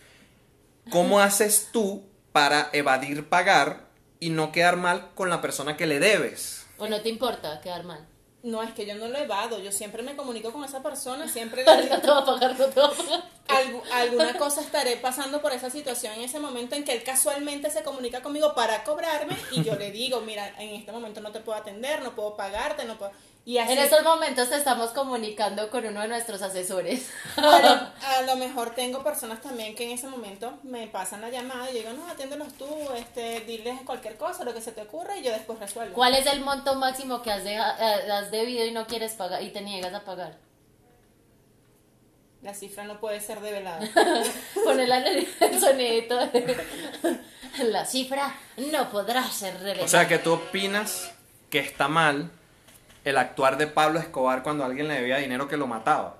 ¿Cómo haces tú para evadir pagar y no quedar mal con la persona que le debes? ¿O no te importa quedar mal? No, es que yo no lo evado, yo siempre me comunico con esa persona, siempre No le te va a pagar, no te va a pagar. Algu- alguna cosa estaré pasando por esa situación en ese momento en que él casualmente se comunica conmigo para cobrarme y yo le digo, mira, en este momento no te puedo atender, no puedo pagarte, no puedo... Y así, En estos momentos te estamos comunicando con uno de nuestros asesores. a, lo, a lo mejor tengo personas también que en ese momento me pasan la llamada y yo digo, no, atiéndelos tú, este, diles cualquier cosa, lo que se te ocurra y yo después resuelvo. ¿Cuál es el monto máximo que has, deja- eh, has debido y no quieres pagar y te niegas a pagar? La cifra no puede ser develada. Ponerle el sonidito. La cifra no podrá ser revelada. O sea, que tú opinas que está mal el actuar de Pablo Escobar cuando alguien le debía dinero que lo mataba.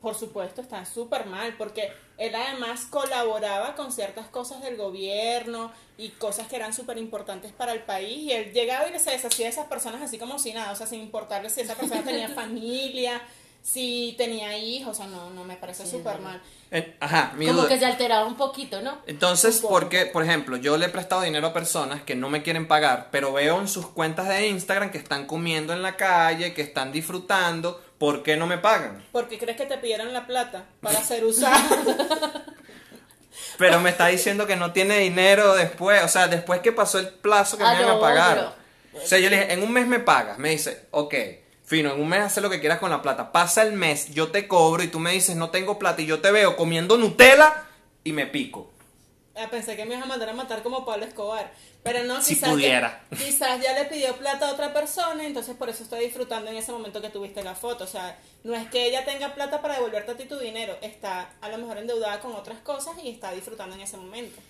Por supuesto, está súper mal, porque él además colaboraba con ciertas cosas del gobierno y cosas que eran súper importantes para el país, y él llegaba y se deshacía de esas personas así como si nada, o sea, sin importarle si esa persona tenía familia, si tenía hijos, o sea, no, no me parece súper mal. Eh, Ajá, mi Como duda- que se alteraba un poquito, ¿no? Entonces, porque, por ejemplo, yo le he prestado dinero a personas que no me quieren pagar, pero veo en sus cuentas de Instagram que están comiendo en la calle, que están disfrutando, ¿por qué no me pagan? Porque crees que te pidieron la plata para ser usada. Pero me está diciendo que no tiene dinero después, o sea, después que pasó el plazo que Ah, me iban a pagar. O sea, yo le dije, en un mes me pagas. Me dice, ok, fino, en un mes haces lo que quieras con la plata. Pasa el mes, yo te cobro y tú me dices, no tengo plata y yo te veo comiendo Nutella y me pico. Ah, pensé que me ibas a mandar a matar como Pablo Escobar. Pero no, Si quizás, pudiera. ya, quizás ya le pidió plata a otra persona, entonces por eso estoy disfrutando en ese momento que tuviste la foto. O sea, no es que ella tenga plata para devolverte a ti tu dinero, está a lo mejor endeudada con otras cosas y está disfrutando en ese momento.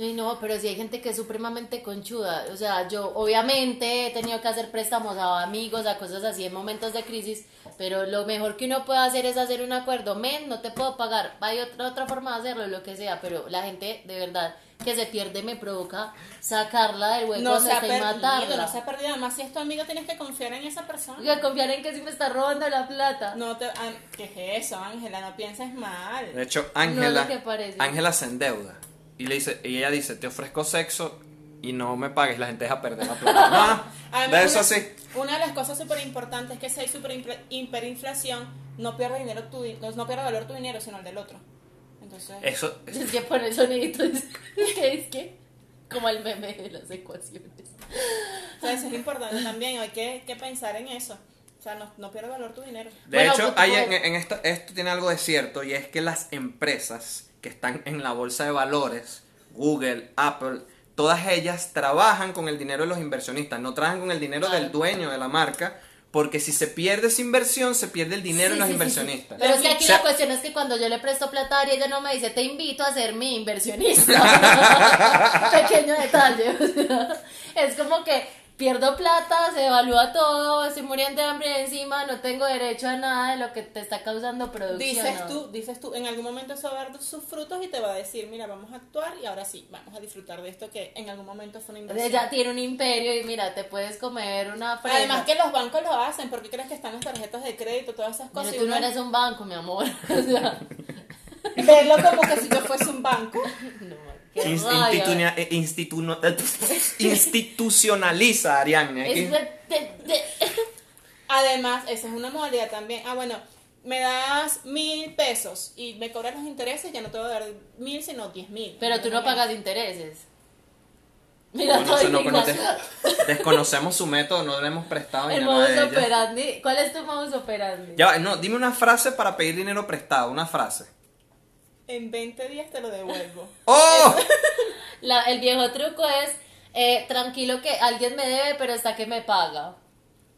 Ay, no, pero sí hay gente que es supremamente conchuda. O sea, yo obviamente he tenido que hacer préstamos a amigos, a cosas así en momentos de crisis, pero lo mejor que uno puede hacer es hacer un acuerdo. Men, no te puedo pagar. Hay otra, otra forma de hacerlo, lo que sea, pero la gente de verdad que se pierde me provoca sacarla del hueco No donde se ha y perdido, matarla. no se ha perdido. Además, si es tu amigo, tienes que confiar en esa persona. Oiga, confiar en que si me está robando la plata. No te, ah, ¿Qué es eso, Ángela? No pienses mal. De hecho, No Ángela, parece. Ángela se endeuda y le dice, y ella dice, te ofrezco sexo y no me pagues, la gente deja perder la plata. No, de eso una, sí. Una de las cosas súper importantes es que si hay super hiperinflación, no pierde dinero tu, no, pierde valor tu dinero, sino el del otro. Entonces, Eso, Es que pone el sonidito, es que es que como el meme de las ecuaciones. o sea, eso es importante también, hay que, que pensar en eso. O sea, no, no pierde valor tu dinero. De Bueno, hecho, pues, hay en, en esto, esto tiene algo de cierto y es que las empresas que están en la bolsa de valores, Google, Apple, todas ellas trabajan con el dinero de los inversionistas, no trabajan con el dinero Claro. del dueño de la marca, porque si se pierde esa inversión, se pierde el dinero Sí, de los sí, sí, sí. inversionistas. Pero es que aquí O sea, la cuestión es que cuando yo le presto plata a Ari, ella no me dice, te invito a ser mi inversionista. Pequeño detalle. es como que pierdo plata, se evalúa todo, estoy muriendo de hambre encima, no tengo derecho a nada de lo que te está causando producción. Dices ¿no? tú, dices tú, en algún momento eso va a dar sus frutos y te va a decir, mira, vamos a actuar y ahora sí, vamos a disfrutar de esto que en algún momento fue una inversión. Ella tiene un imperio y mira, te puedes comer una fresa. Además que los bancos lo hacen, porque crees que están las tarjetas de crédito, todas esas Pero cosas. y tú no eres un banco, mi amor. O sea, Verlo como que si yo fuese un banco. no, qué ins- rabia. institunia- instituno- eh, institucionaliza, de- Además, esa es una modalidad también. Ah, bueno, me das mil pesos y me cobras los intereses, ya no te voy a dar mil, sino diez mil. Pero tú no pagas intereses. Mira, Bueno, todo eso no indignado. conoce- desconocemos su método, no le hemos prestado El modus ella. operandi. ¿Cuál es tu modus operandi? Ya no, dime una frase para pedir dinero prestado, una frase. En 20 días te lo devuelvo. ¡Oh! La- el viejo truco es, eh, tranquilo que alguien me debe, pero hasta que me paga.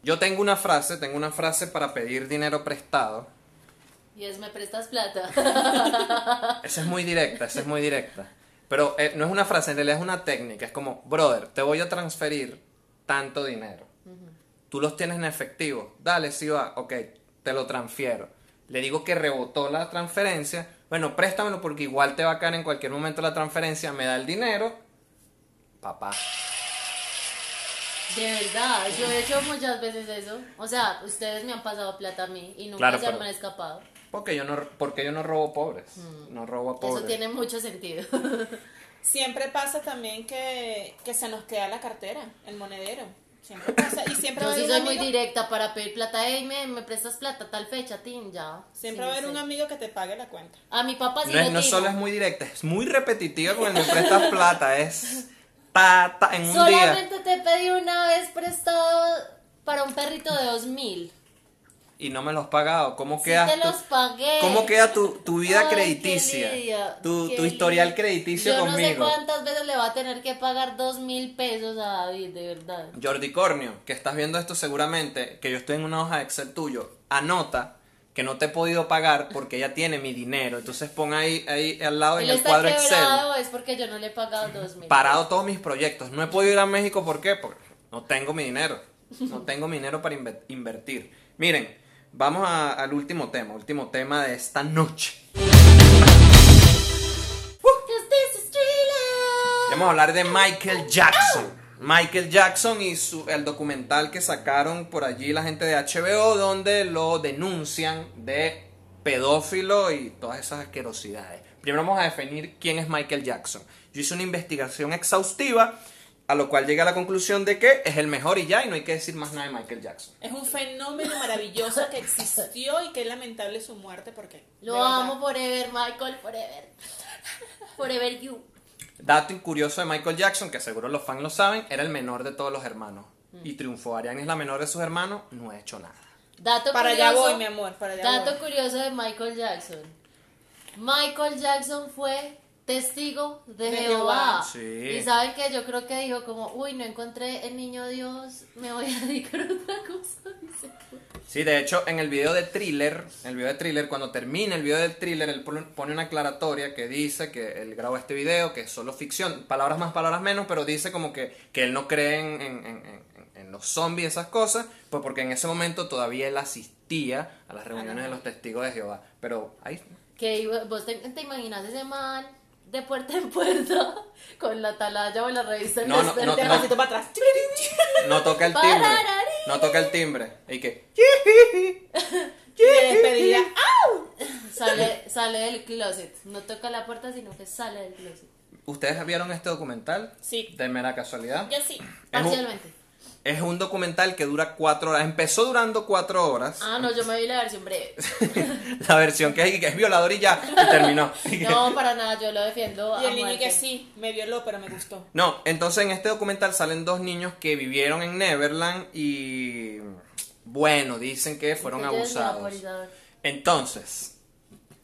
Yo tengo una frase, tengo una frase para pedir dinero prestado Y es, ¿me prestas plata? Esa es muy directa, esa es muy directa. Pero eh, no es una frase, en realidad es una técnica. Es como, brother, te voy a transferir tanto dinero. Tú los tienes en efectivo. Dale, si va, ok, te lo transfiero. Le digo que rebotó la transferencia. Bueno, préstamelo porque igual te va a caer en cualquier momento la transferencia. Me da el dinero. Papá. De verdad, yo he hecho muchas veces eso. O sea, ustedes me han pasado plata a mí y nunca Claro, se pero- me han escapado. Porque yo no, porque yo no robo pobres. No robo a pobres. Eso tiene mucho sentido. Siempre pasa también que, que se nos queda la cartera, el monedero. Siempre pasa. Y siempre Yo va a sí soy muy directa para pedir plata. Ey, me, me prestas plata, tal fecha, tin, ya. siempre Sí, va a haber sí. un amigo que te pague la cuenta. A mi papá sí No, es, no digo. solo es muy directa, es muy repetitiva con el me prestas plata. Es ta, ta, en un día. Solamente te pedí una vez prestado para un perrito de dos mil. Y no me los has pagado. ¿Cómo Sí quedas te tú? los pagué. ¿Cómo queda tu, tu vida Ay, qué crediticia? lidia, Tu, qué tu historial crediticio Yo no sé conmigo. cuántas veces le va a tener que pagar dos mil pesos a David, de verdad. Jordi Cornio, que estás viendo esto seguramente, que yo estoy en una hoja de Excel tuyo, anota que no te he podido pagar porque ella tiene mi dinero. Entonces pon ahí, ahí al lado en el cuadro Excel, es porque yo no le he pagado dos mil. parado todos mis proyectos. No he podido ir a México, ¿por qué? Porque no tengo mi dinero. No tengo mi dinero para inve- invertir. Miren, vamos a- al último tema, último tema de esta noche. Vamos a hablar de Michael Jackson. Michael Jackson y su, el documental que sacaron por allí la gente de HBO donde lo denuncian de pedófilo y todas esas asquerosidades. Primero vamos a definir quién es Michael Jackson. Yo hice una investigación exhaustiva a lo cual llegué a la conclusión de que es el mejor y ya y no hay que decir más nada de Michael Jackson. Es un fenómeno maravilloso que existió y que es lamentable su muerte porque. Lo amo forever, Michael, forever. Forever you. Dato curioso de Michael Jackson, que seguro los fans lo saben, era el menor de todos los hermanos. Y triunfó. Ariane es la menor de sus hermanos, no ha hecho nada. Dato Para curioso, allá voy, mi amor, para allá Dato voy. curioso de Michael Jackson. Michael Jackson fue testigo de, De Jehová. Jehová. Sí. Y saben que yo creo que dijo como, uy, no encontré el niño Dios, me voy a dedicar a otra cosa. Sí, de hecho, en el video de thriller, en el video de thriller, cuando termina el video del thriller, él pone una aclaratoria que dice que él grabó este video, que es solo ficción, palabras más, palabras menos, pero dice como que, que él no cree en, en- en- los zombies y esas cosas, pues porque en ese momento todavía él asistía a las reuniones de los testigos de Jehová. Pero ahí, Que vos te, te imaginas ese man de puerta en puerta con la atalaya o la revista en No, no, no, para atrás. no toca el timbre, no toca el timbre, y despedida. ¡Au! Sale, sale del closet. No toca la puerta, sino que sale del closet. ¿Ustedes vieron este documental? Sí. De mera casualidad. Yo sí. Parcialmente. Es un documental que dura cuatro horas. Empezó durando cuatro horas. Ah, no, yo me vi la versión breve. La versión que es, que es violador y ya. Y terminó. No, para nada, yo lo defiendo. Y a el niño que sí, me violó, pero me gustó. No, entonces en este documental salen dos niños que vivieron en Neverland y. Bueno, dicen que fueron abusados. Entonces,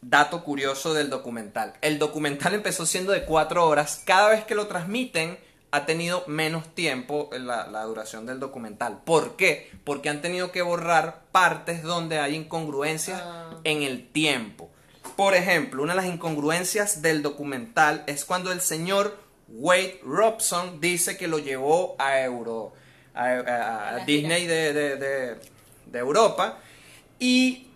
dato curioso del documental. El documental empezó siendo de cuatro horas. Cada vez que lo transmiten, ha tenido menos tiempo la, la duración del documental. ¿Por qué? Porque han tenido que borrar partes donde hay incongruencias Ah. en el tiempo. Por ejemplo, una de las incongruencias del documental es cuando el señor Wade Robson dice que lo llevó a Euro, a, Disney de, de- de- de Europa y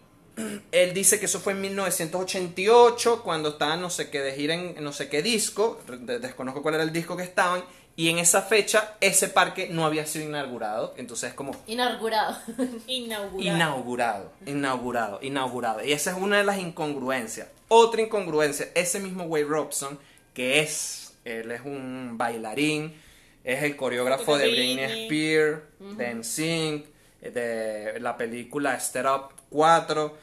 él dice que eso fue en 1988 cuando estaban no sé qué de gira en no sé qué disco, de- desconozco cuál era el disco que estaban y en esa fecha ese parque no había sido inaugurado, entonces es como Inaugurado. Inaugurado. Inaugurado, inaugurado, inaugurado. Y esa es una de las incongruencias. Otra incongruencia, ese mismo Wade Robson, que es, él es un bailarín, es el coreógrafo de Britney. Spears, de NSYNC, de la película Step Up 4.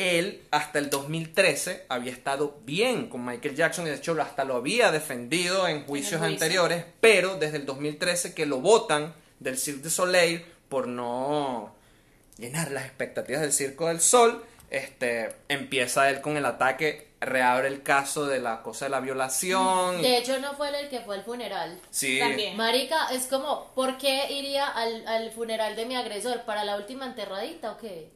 Él hasta el 2013 había estado bien con Michael Jackson, y de hecho hasta lo había defendido en juicios juicio. anteriores, pero desde el 2013 que lo votan del Cirque du Soleil por no llenar las expectativas del Circo del Sol, este, empieza él con el ataque, reabre el caso de la cosa de la violación. De hecho, no fue él el que fue al funeral. Sí, También. Marica, es como, ¿por qué iría al, al funeral de mi agresor? ¿Para la última enterradita o qué?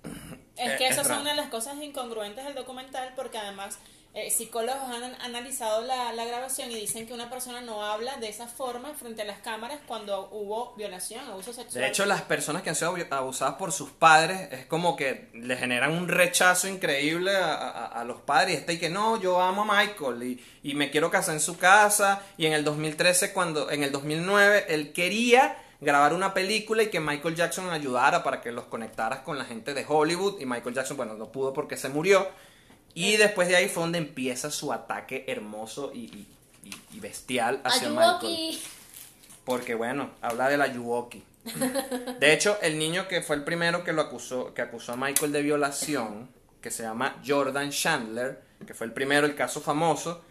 Es Eh, que es esas raro. son una de las cosas incongruentes del documental porque además eh, psicólogos han analizado la, la grabación y dicen que una persona no habla de esa forma frente a las cámaras cuando hubo violación, abuso sexual. De hecho, las personas que han sido abu- abusadas por sus padres es como que le generan un rechazo increíble a, a- a los padres. Y está y que no, yo amo a Michael y, y me quiero casar en su casa. Y en el 2013, cuando en el 2009, él quería grabar una película y que Michael Jackson ayudara para que los conectaras con la gente de Hollywood. Y Michael Jackson, bueno, no pudo porque se murió. Y después de ahí fue donde empieza su ataque hermoso y, y- y- bestial hacia Michael. Ayuwoki. Porque bueno, habla de la Yuwoki. De hecho, el niño que fue el primero que lo acusó, que acusó a Michael de violación, que se llama Jordan Chandler, que fue el primero, el caso famoso,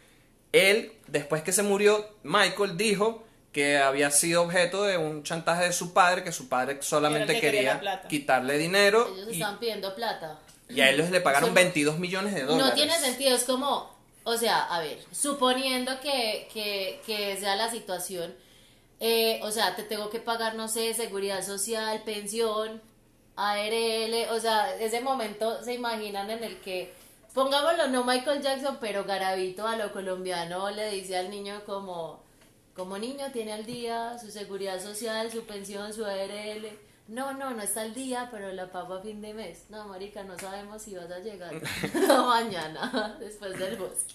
él, después que se murió, Michael dijo que había sido objeto de un chantaje de su padre, que su padre solamente que quería quitarle dinero Ellos y, estaban pidiendo plata. y a ellos le pagaron Eso no- 22 millones de dólares. No tiene sentido, es como, o sea, a ver, suponiendo que, que, que sea la situación, eh, o sea, te tengo que pagar, no sé, seguridad social, pensión, ARL, o sea, ese momento se imaginan en el que, pongámoslo, no Michael Jackson, pero Garavito a lo colombiano le dice al niño como, como niño tiene al día su seguridad social, su pensión, su ARL. No, no, no está al día, pero la pago a fin de mes. No, marica, no sabemos si vas a llegar mañana, después del bosque.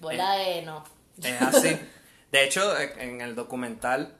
Bola de no. Es así. De hecho, en el documental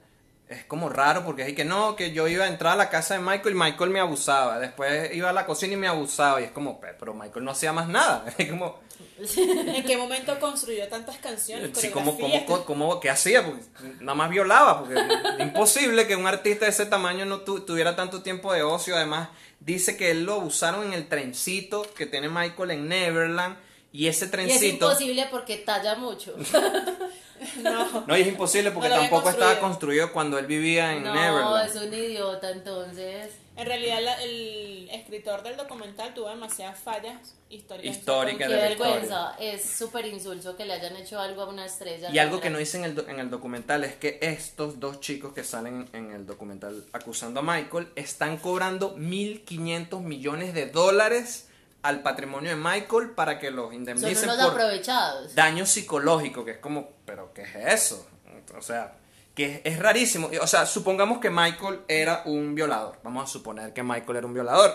es como raro porque es que no, que yo iba a entrar a la casa de Michael y Michael me abusaba. Después iba a la cocina y me abusaba. Y es como, "Pe- pero Michael no hacía más nada. Es como, ¿En qué momento construyó tantas canciones? sí, como, como, como, ¿qué hacía? Porque nada más violaba. Porque imposible que un artista de ese tamaño no tu- tuviera tanto tiempo de ocio. Además, dice que él lo abusaron en el trencito que tiene Michael en Neverland. Y ese Y es trencito. imposible porque talla mucho. No. No, y es imposible porque No tampoco estaba construido. cuando él vivía en No, Neverland. es un idiota entonces. En realidad la- el escritor del documental tuvo demasiadas fallas históricas. Qué vergüenza. Es súper insulso que le hayan hecho algo a una estrella. Y algo que no dice en el, do- en el documental es que estos dos chicos que salen en el documental acusando a Michael están cobrando 1.500 millones de dólares al patrimonio de Michael para que los Son indemnicen unos por aprovechados. daño psicológico, que es como, pero ¿qué es eso? O sea, que es, es rarísimo. O sea, supongamos que Michael era un violador. Vamos a suponer que Michael era un violador.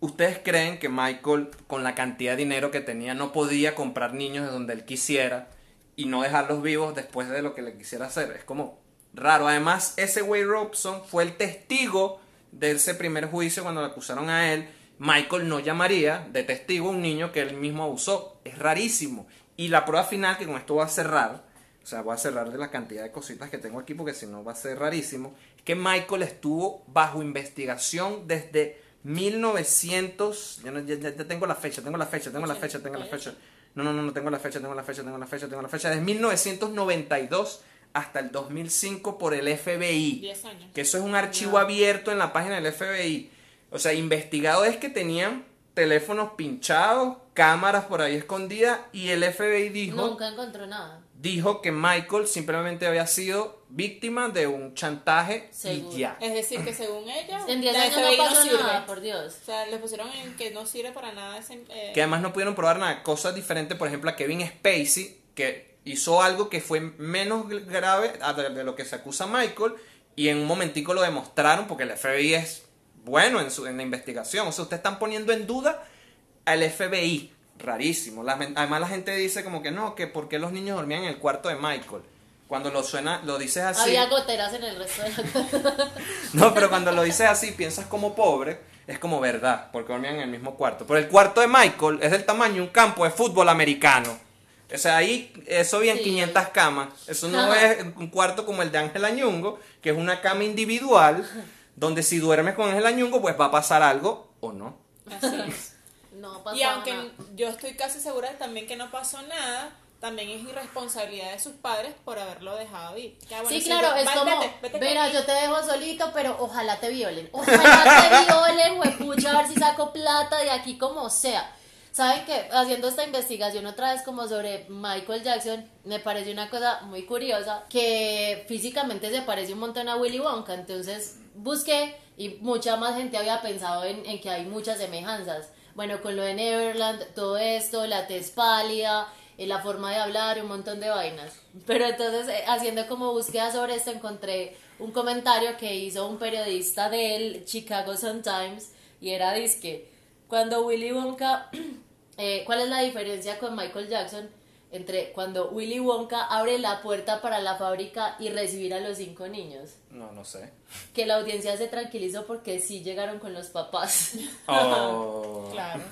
¿Ustedes creen que Michael, con la cantidad de dinero que tenía, no podía comprar niños de donde él quisiera y no dejarlos vivos después de lo que le quisiera hacer? Es como raro. Además, ese Way Robson fue el testigo de ese primer juicio cuando le acusaron a él. Michael no llamaría de testigo a un niño que él mismo abusó. Es rarísimo. Y la prueba final, que con esto voy a cerrar, o sea, voy a cerrar de la cantidad de cositas que tengo aquí porque si no va a ser rarísimo, es que Michael estuvo bajo investigación desde 1900, ya, no- ya- ya- ya tengo la fecha, tengo la fecha, tengo la fecha, tengo la fecha. No, no, no, no tengo la fecha, tengo la fecha, tengo la fecha, tengo la fecha. Desde 1992 hasta el 2005 por el FBI. 10 años. Que eso es un archivo abierto en la página del FBI. O sea, investigado es que tenían teléfonos pinchados, cámaras por ahí escondidas y el FBI dijo Nunca encontró nada. dijo que Michael simplemente había sido víctima de un chantaje Seguro. y ya. Es decir, que según ella, En 10 la años FBI no pasó sirve. nada, por Dios. O sea, le pusieron en que no sirve para nada ese... eh, Que además no pudieron probar nada. Cosas diferentes, por ejemplo, a Kevin Spacey, que hizo algo que fue menos grave de lo que se acusa a Michael, y en un momentico lo demostraron porque el FBI es bueno en, su, en la investigación. O sea, ustedes están poniendo en duda al FBI. Rarísimo. La además la gente dice como que no, que por qué los niños dormían en el cuarto de Michael. Cuando lo suena, lo dices así. Había goteras en el resto de la. No, pero cuando lo dices así, piensas como pobre, es como verdad, porque dormían en el mismo cuarto. Pero el cuarto de Michael es del tamaño de un campo de fútbol americano. O sea, ahí eso bien Sí. 500 camas. Eso no Ajá. es un cuarto como el de Ángel Añungo, que es una cama individual, donde si duermes con Ángel Añungo, pues va a pasar algo o no. así es. No pasó Y aunque nada. yo estoy casi segura también que no pasó nada, también es irresponsabilidad de sus padres por haberlo dejado ir. Bueno, Sí, claro, yo- es como, vete, vete mira, conmigo". yo te dejo solito, pero ojalá te violen. Ojalá te violen, huepucha, a ver si saco plata de aquí como sea. ¿Saben que Haciendo esta investigación otra vez como sobre Michael Jackson, me pareció una cosa muy curiosa, que físicamente se parece un montón a Willy Wonka, entonces busqué y mucha más gente había pensado en, que hay muchas semejanzas. Bueno, con lo de Neverland, todo esto, la tez pálida, eh, la forma de hablar, un montón de vainas. Pero entonces, eh, haciendo como búsqueda sobre esto, encontré un comentario que hizo un periodista del Chicago Sun-Times y era disque, cuando Willy Wonka, eh, ¿cuál es la diferencia con Michael Jackson entre cuando Willy Wonka abre la puerta para la fábrica y recibir a los cinco niños? No, no sé. Que la audiencia se tranquilizó porque sí llegaron con los papás. Oh. Claro.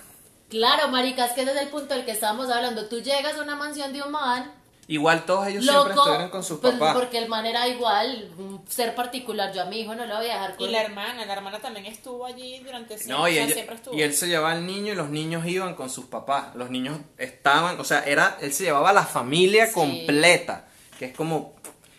Claro, maricas, que ese es el punto del que estábamos hablando. Tú llegas a una mansión de un man, Igual todos ellos siempre estuvieron con sus pues, papás. porque el man era igual, un ser particular. Yo a mi hijo no lo voy a dejar Y con la hermana, la hermana también estuvo allí durante siempre, No, y, ella- siempre estuvo. y él se llevaba al niño y los niños iban con sus papás. Los niños estaban, o sea, era, él se llevaba a la familia Sí. completa. Que es como,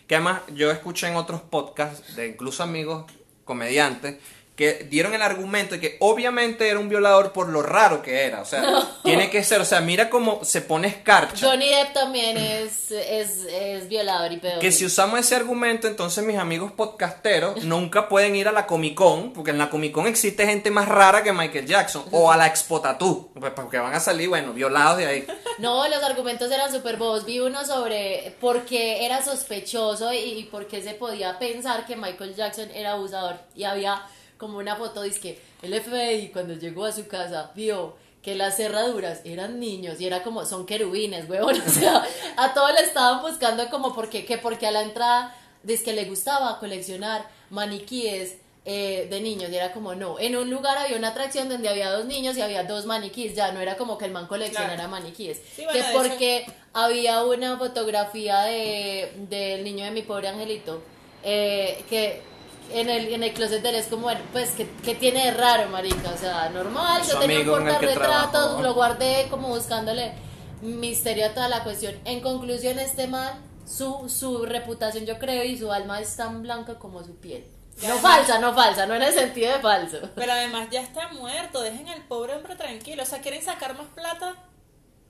que además yo escuché en otros podcasts de incluso amigos comediantes que dieron el argumento de que obviamente era un violador por lo raro que era. O sea, tiene que ser, o sea, mira cómo se pone escarcha. Johnny Depp también es, es, es violador y pedófilo. Que si usamos ese argumento, entonces mis amigos podcasteros nunca pueden ir a la Comic Con, porque en la Comic Con existe gente más rara que Michael Jackson, o a la Expo Tattoo, porque van a salir, bueno, violados de ahí. No, los argumentos eran súper bobos. Vi uno sobre por qué era sospechoso y, y por qué se podía pensar que Michael Jackson era abusador. Y había como una foto, dice que el FBI cuando llegó a su casa vio que las cerraduras eran niños y era como, son querubines, huevón. O sea, a todos le estaban buscando como porque, que porque a la entrada, dice que le gustaba coleccionar maniquíes eh, de niños y era como, no, en un lugar había una atracción donde había dos niños y había dos maniquíes, ya no era como que el man coleccionara Claro. maniquíes. Sí, bueno, que porque había una fotografía de, del niño de mi pobre angelito, eh, que en el, en el closet de él es como, bueno, pues, ¿qué, qué tiene de raro, marica? O sea, normal, yo tenía un portarretratos, lo guardé como buscándole misterio a toda la cuestión. En conclusión, este man, su, su reputación, yo creo, y su alma es tan blanca como su piel. Ya, No además- falsa, no falsa, no en el sentido de falso. Pero además ya está muerto, dejen al pobre hombre tranquilo. O sea, quieren sacar más plata,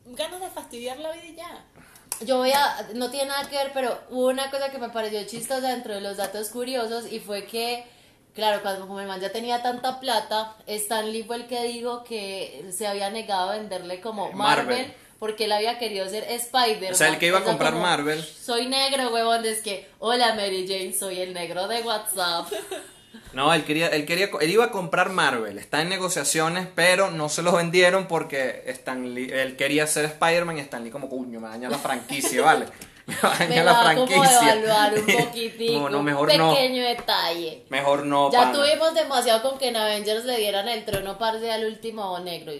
ganas de fastidiar la vida y ya. Yo voy a, no tiene nada que ver, pero hubo una cosa que me pareció chistosa dentro de los datos curiosos y fue que, claro, cuando como el man ya tenía tanta plata, Stan Lee fue el que dijo que se había negado a venderle como Marvel, Marvel. porque él había querido ser Spider-Man. O sea, el que iba a comprar como, Marvel. Soy negro, huevón, es que, hola Mary Jane, soy el negro de WhatsApp. No, él quería, él quería, él iba a comprar Marvel, está en negociaciones, pero no se lo vendieron porque Stan Lee- él quería ser Spider-Man y Stan Lee como, coño, me daña la franquicia, vale. Me va a Me dañar va la a como franquicia. evaluar un poquitico, No, no, un mejor no. pequeño detalle. Mejor no, Ya pana. tuvimos demasiado con que en Avengers le dieran el trono parce al último negro.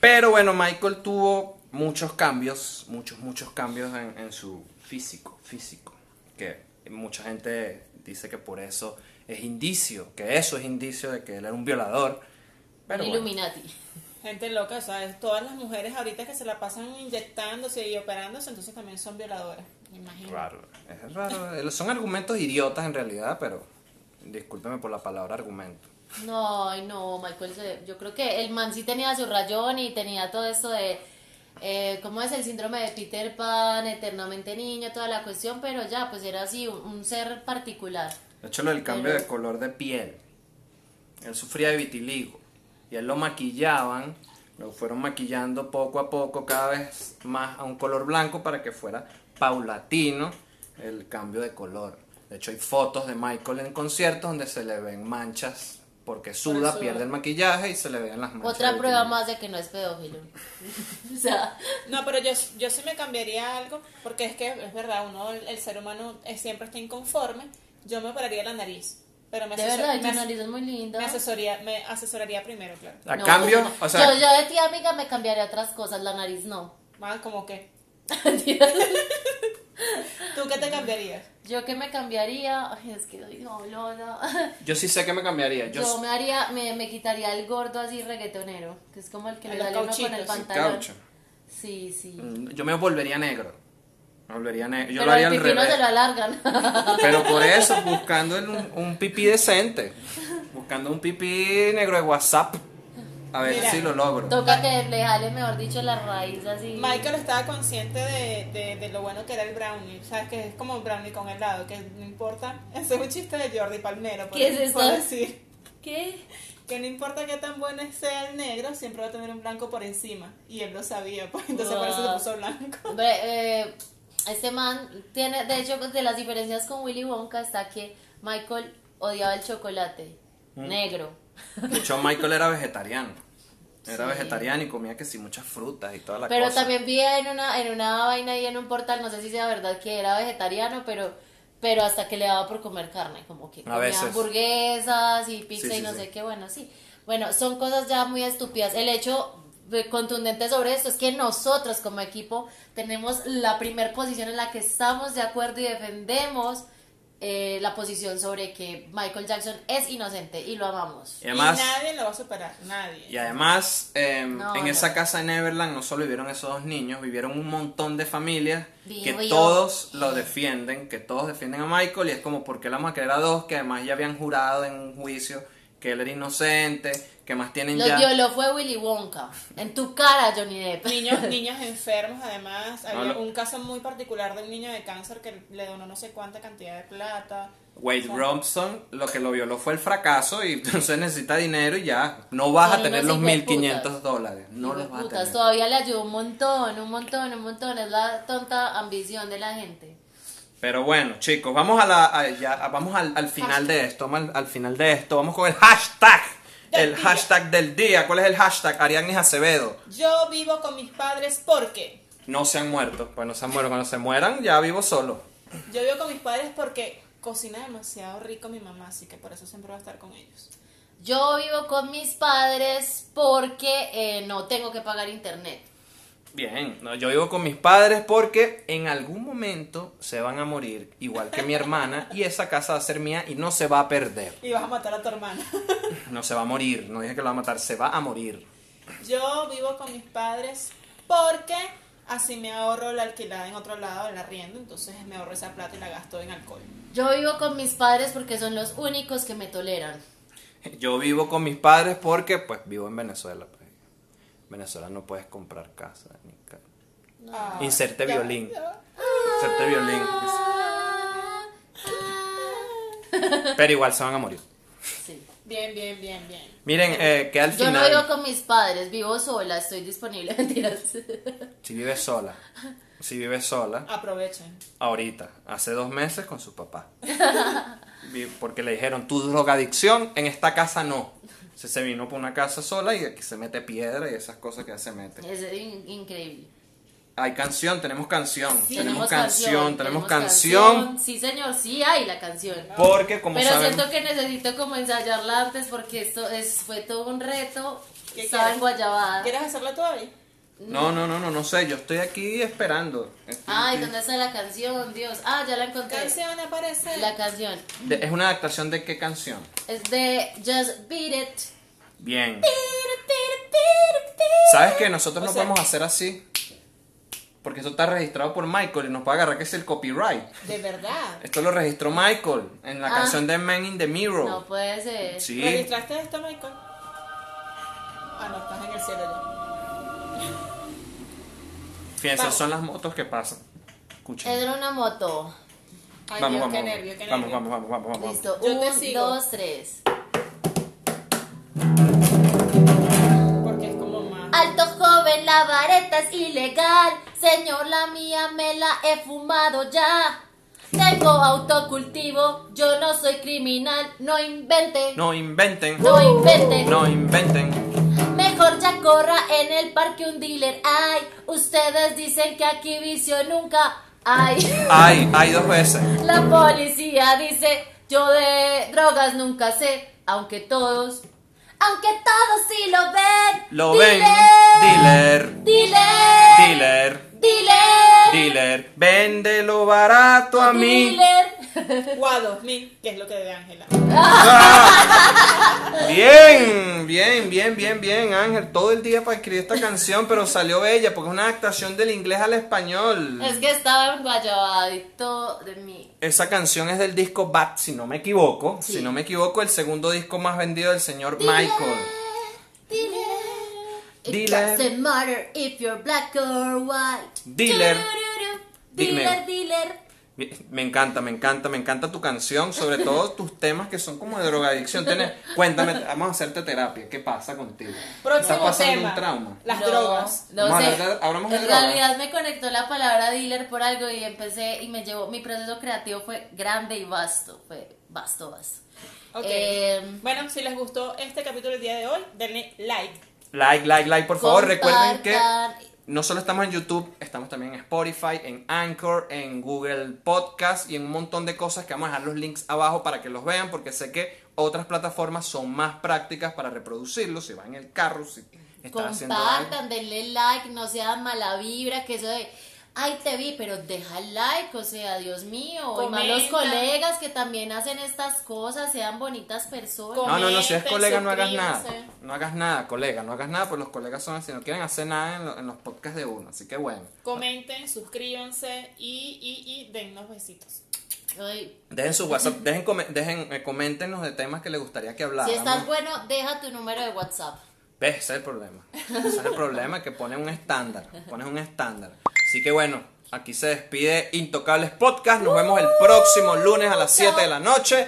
Pero bueno, Michael tuvo muchos cambios, muchos, muchos cambios en, en su físico, físico. Que mucha gente dice que por eso es indicio, que eso es indicio de que él era un violador. Pero un bueno, Illuminati. Gente loca, o sea, todas las mujeres ahorita que se la pasan inyectándose y operándose, entonces también son violadoras. Me imagino. raro, es raro. Eh, Son argumentos idiotas en realidad, pero discúlpeme por la palabra argumento. No, ay, no, Michael, yo creo que el man sí tenía su rayón y tenía todo esto de, eh, ¿cómo es el síndrome de Peter Pan, eternamente niño, toda la cuestión? Pero ya, pues era así, un, un ser particular. De hecho, lo del cambio de color de piel. Él sufría de vitiligo. Y él lo maquillaban, lo fueron maquillando poco a poco, cada vez más a un color blanco para que fuera paulatino el cambio de color. De hecho, hay fotos de Michael en conciertos donde se le ven manchas porque suda, pierde el maquillaje y se le ven las manchas. Otra prueba vitiligo. más de que no es pedófilo. o sea, No, pero yo, yo sí me cambiaría algo, porque es que es verdad, uno, el, el ser humano siempre está inconforme. Yo me operaría la nariz, pero me, de asesor- verdad, me nariz es muy linda. me asesoría, me asesoraría primero, claro. A No, cambio, no, no. o sea, yo, yo de ti, amiga, me cambiaría otras cosas, la nariz no. Más como que. ¿Tú qué te cambiarías? Yo que me cambiaría, ay, es que no, Lola. yo sí sé que me cambiaría. Yo, Yo me haría, me, me quitaría el gordo así reggaetonero, que es como el que le sale uno con el pantalón. caucho. Sí, sí. Mm, Yo me volvería negro. Volvería negro. Yo Pero lo haría el al pipí no revés. se lo alargan. Pero por eso, buscando el- un, un pipí decente. Buscando un pipí negro de WhatsApp. A ver Mira, si lo logro. Toca que le jale, mejor dicho, la raíz así. Michael estaba consciente de, de, de lo bueno que era el brownie. ¿Sabes? Que es como un brownie con helado, que no importa. Ese es un chiste de Jordi Palmero. Por, ¿Qué es por decir ¿Qué? que no importa qué tan bueno sea el negro, siempre va a tener un blanco por encima. Y él lo sabía, pues entonces por eso se Wow. puso blanco. Hombre, eh, este man tiene, de hecho, de las diferencias con Willy Wonka está que Michael odiaba el chocolate Mm. negro. De hecho, Michael era vegetariano. Era Sí. vegetariano y comía que sí muchas frutas y toda la Pero cosa. también vi en una, en una vaina y en un portal, no sé si sea verdad que era vegetariano, pero, pero hasta que le daba por comer carne, como que A comía veces. hamburguesas y pizza Sí, sí, y no sí. sé qué, bueno, sí. Bueno, son cosas ya muy estúpidas. El hecho contundente sobre esto es que nosotros como equipo tenemos la primer posición en la que estamos de acuerdo y defendemos eh, la posición sobre que Michael Jackson es inocente y lo amamos. Y además, y nadie lo va a superar, nadie. y además em, No, en no. esa casa en Neverland no solo vivieron esos dos niños, vivieron un montón de familias que todos lo defienden, que todos defienden a Michael y es como, ¿por qué la vamos a querer a dos? Que además ya habían jurado en un juicio que él era inocente, que más tienen Lo ya... violó fue Willy Wonka. En tu cara, Johnny Depp. Niños, niños enfermos, además. Había no. un caso muy particular de un niño de cáncer que le donó no sé cuánta cantidad de plata. Wade O sea, Robson lo que lo violó fue el fracaso y entonces necesita dinero y ya. No vas a tener los hijueputas. 1500 dólares. No los vas a tener. todavía le ayudó un montón, un montón, un montón. Es la tonta ambición de la gente. Pero bueno, chicos, vamos a la a- ya, a- vamos al, al final de esto, vamos al, al final de esto, vamos con el hashtag. Del el día. hashtag del día. ¿Cuál es el hashtag? Ariadne Acevedo. Yo vivo con mis padres porque. No se han muerto. Pues no se han muerto. Cuando se mueran, ya vivo solo. Yo vivo con mis padres porque cocina demasiado rico mi mamá, así que por eso siempre voy a estar con ellos. Yo vivo con mis padres porque eh, no tengo que pagar internet. Bien, no, yo vivo con mis padres porque en algún momento se van a morir, igual que mi hermana, y esa casa va a ser mía y no se va a perder. Y vas a matar a tu hermana. No se va a morir, no dije que lo va a matar, se va a morir. Yo vivo con mis padres porque así me ahorro la alquilada en otro lado, el arriendo, entonces me ahorro esa plata y la gasto en alcohol. Yo vivo con mis padres porque son los únicos que me toleran. Yo vivo con mis padres porque, pues, vivo en Venezuela. En Venezuela no puedes comprar casa. Ni ca- Ah, Inserte ya, violín. ya. Inserte violín. Pero igual se van a morir. Sí. Bien, bien, bien, bien. Miren, eh, que al Yo no final... vivo con mis padres, vivo sola, estoy disponible. Mentiras. Si vive sola. Si vive sola. Aprovechen. ahorita, hace dos meses con su papá. Porque le dijeron, tu drogadicción en esta casa no. Se, se vino por una casa sola y aquí se mete piedra y esas cosas que ya se mete. Es in- increíble. Hay canción, tenemos canción, Sí, tenemos canción, tenemos canción. canción. Sí, señor, sí hay la canción. Porque como Pero saben, siento que necesito como ensayarla antes porque esto es, fue todo un reto. ¿Qué Estaba en Guayabada. ¿Quieres hacerla todavía? No, no, no, no, no sé, yo estoy aquí esperando. Estoy Ay, aquí. ¿dónde está la canción? Dios. Ah, ya la encontré. Canción aparece. La canción. De- es una adaptación de qué canción? Es de Just Beat It. Bien. ¿Sabes que nosotros O no sea- podemos hacer así? Porque eso está registrado por Michael y nos puede agarrar que es el copyright. De verdad. Esto lo registró Michael en la Ah. canción de Man in the Mirror. No puede ser. sí. ¿Registraste esto, Michael? Ah, no, estás en el cielo ya. Fíjense, Vamos. son las motos que pasan. Escuchen. Era una moto. Ay, vamos, Dios, vamos, qué vamos. nervio, qué vamos, nervio. vamos, vamos, vamos, vamos. Listo. Yo te Un, sigo. dos, tres. Porque es como más. Alto joven, la vareta es ilegal. Señor, la mía me la he fumado ya. Tengo autocultivo, yo no soy criminal. No invente, No inventen. no invente. No inventen. Mejor ya corra en el parque un dealer. Ay, ustedes dicen que aquí vicio nunca. Ay, Hay, hay dos veces. la policía dice, yo de drogas nunca sé. Aunque todos, aunque todos sí lo ven. Lo ven. Dealer. Dealer. Dealer. Dealer. Dealer. Véndelo barato a mí. Dealer. Gua 2000, que es lo que debe Ángela. Bien, bien, bien, Ángel. Todo el día para escribir esta canción, pero salió bella porque es una adaptación del inglés al español. Es que estaba en guayabadito de mí. Esa canción es del disco Bad, si no me equivoco. Sí. Si no me equivoco, el segundo disco más vendido del señor Michael. Dealer. It Dealer. doesn't matter if you're black or white. Dealer. Dealer, dealer. Me encanta, me encanta, me encanta tu canción, sobre todo tus temas que son como de drogadicción. Tienes- cuéntame, vamos a hacerte terapia. ¿Qué pasa contigo? ¿Estás Próximo pasando tema. un trauma? Las No, drogas. No Vamos a sé. hablar de- hablamos de en drogas. realidad me conectó la palabra dealer por algo y empecé y me llevó. Mi proceso creativo fue grande y vasto. Fue vasto, vasto. Ok. Eh, bueno, si les gustó este capítulo el día de hoy, denle like. Like, like, like, por favor. Recuerden que. No solo estamos en YouTube, estamos también en Spotify, en Anchor, en Google Podcast y en un montón de cosas que vamos a dejar los links abajo para que los vean, porque sé que otras plataformas son más prácticas para reproducirlos. Si va en el carro, si está haciendo algo. Denle like, no sean mala vibra, que eso de, ay te vi, pero deja el like, o sea, Dios mío, y más los Comenta. colegas que también hacen estas cosas, sean bonitas personas. No, no, no, si eres Comenten, colega no hagas nada. No hagas nada, colega, no hagas nada, pues los colegas son así, no quieren hacer nada en, lo- en los podcasts de uno, así que bueno. Comenten, suscríbanse y, y, y dennos besitos. Ay, Dejen su WhatsApp, dejen, dejen eh, coméntenos de temas que les gustaría que habláramos. si estás bueno, deja tu número de WhatsApp. ¿Ves? Ese es el problema. Ese es el problema, que pones un estándar. Pones un estándar. Así que bueno, aquí se despide Intocables Podcast. Nos vemos el próximo lunes a las 7 de la noche.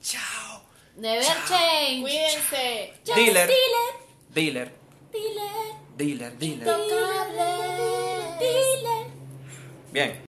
Chao. Never change. Cuídense. Dealer. Dealer. Dealer. Dealer. Dealer. Dealer. Bien.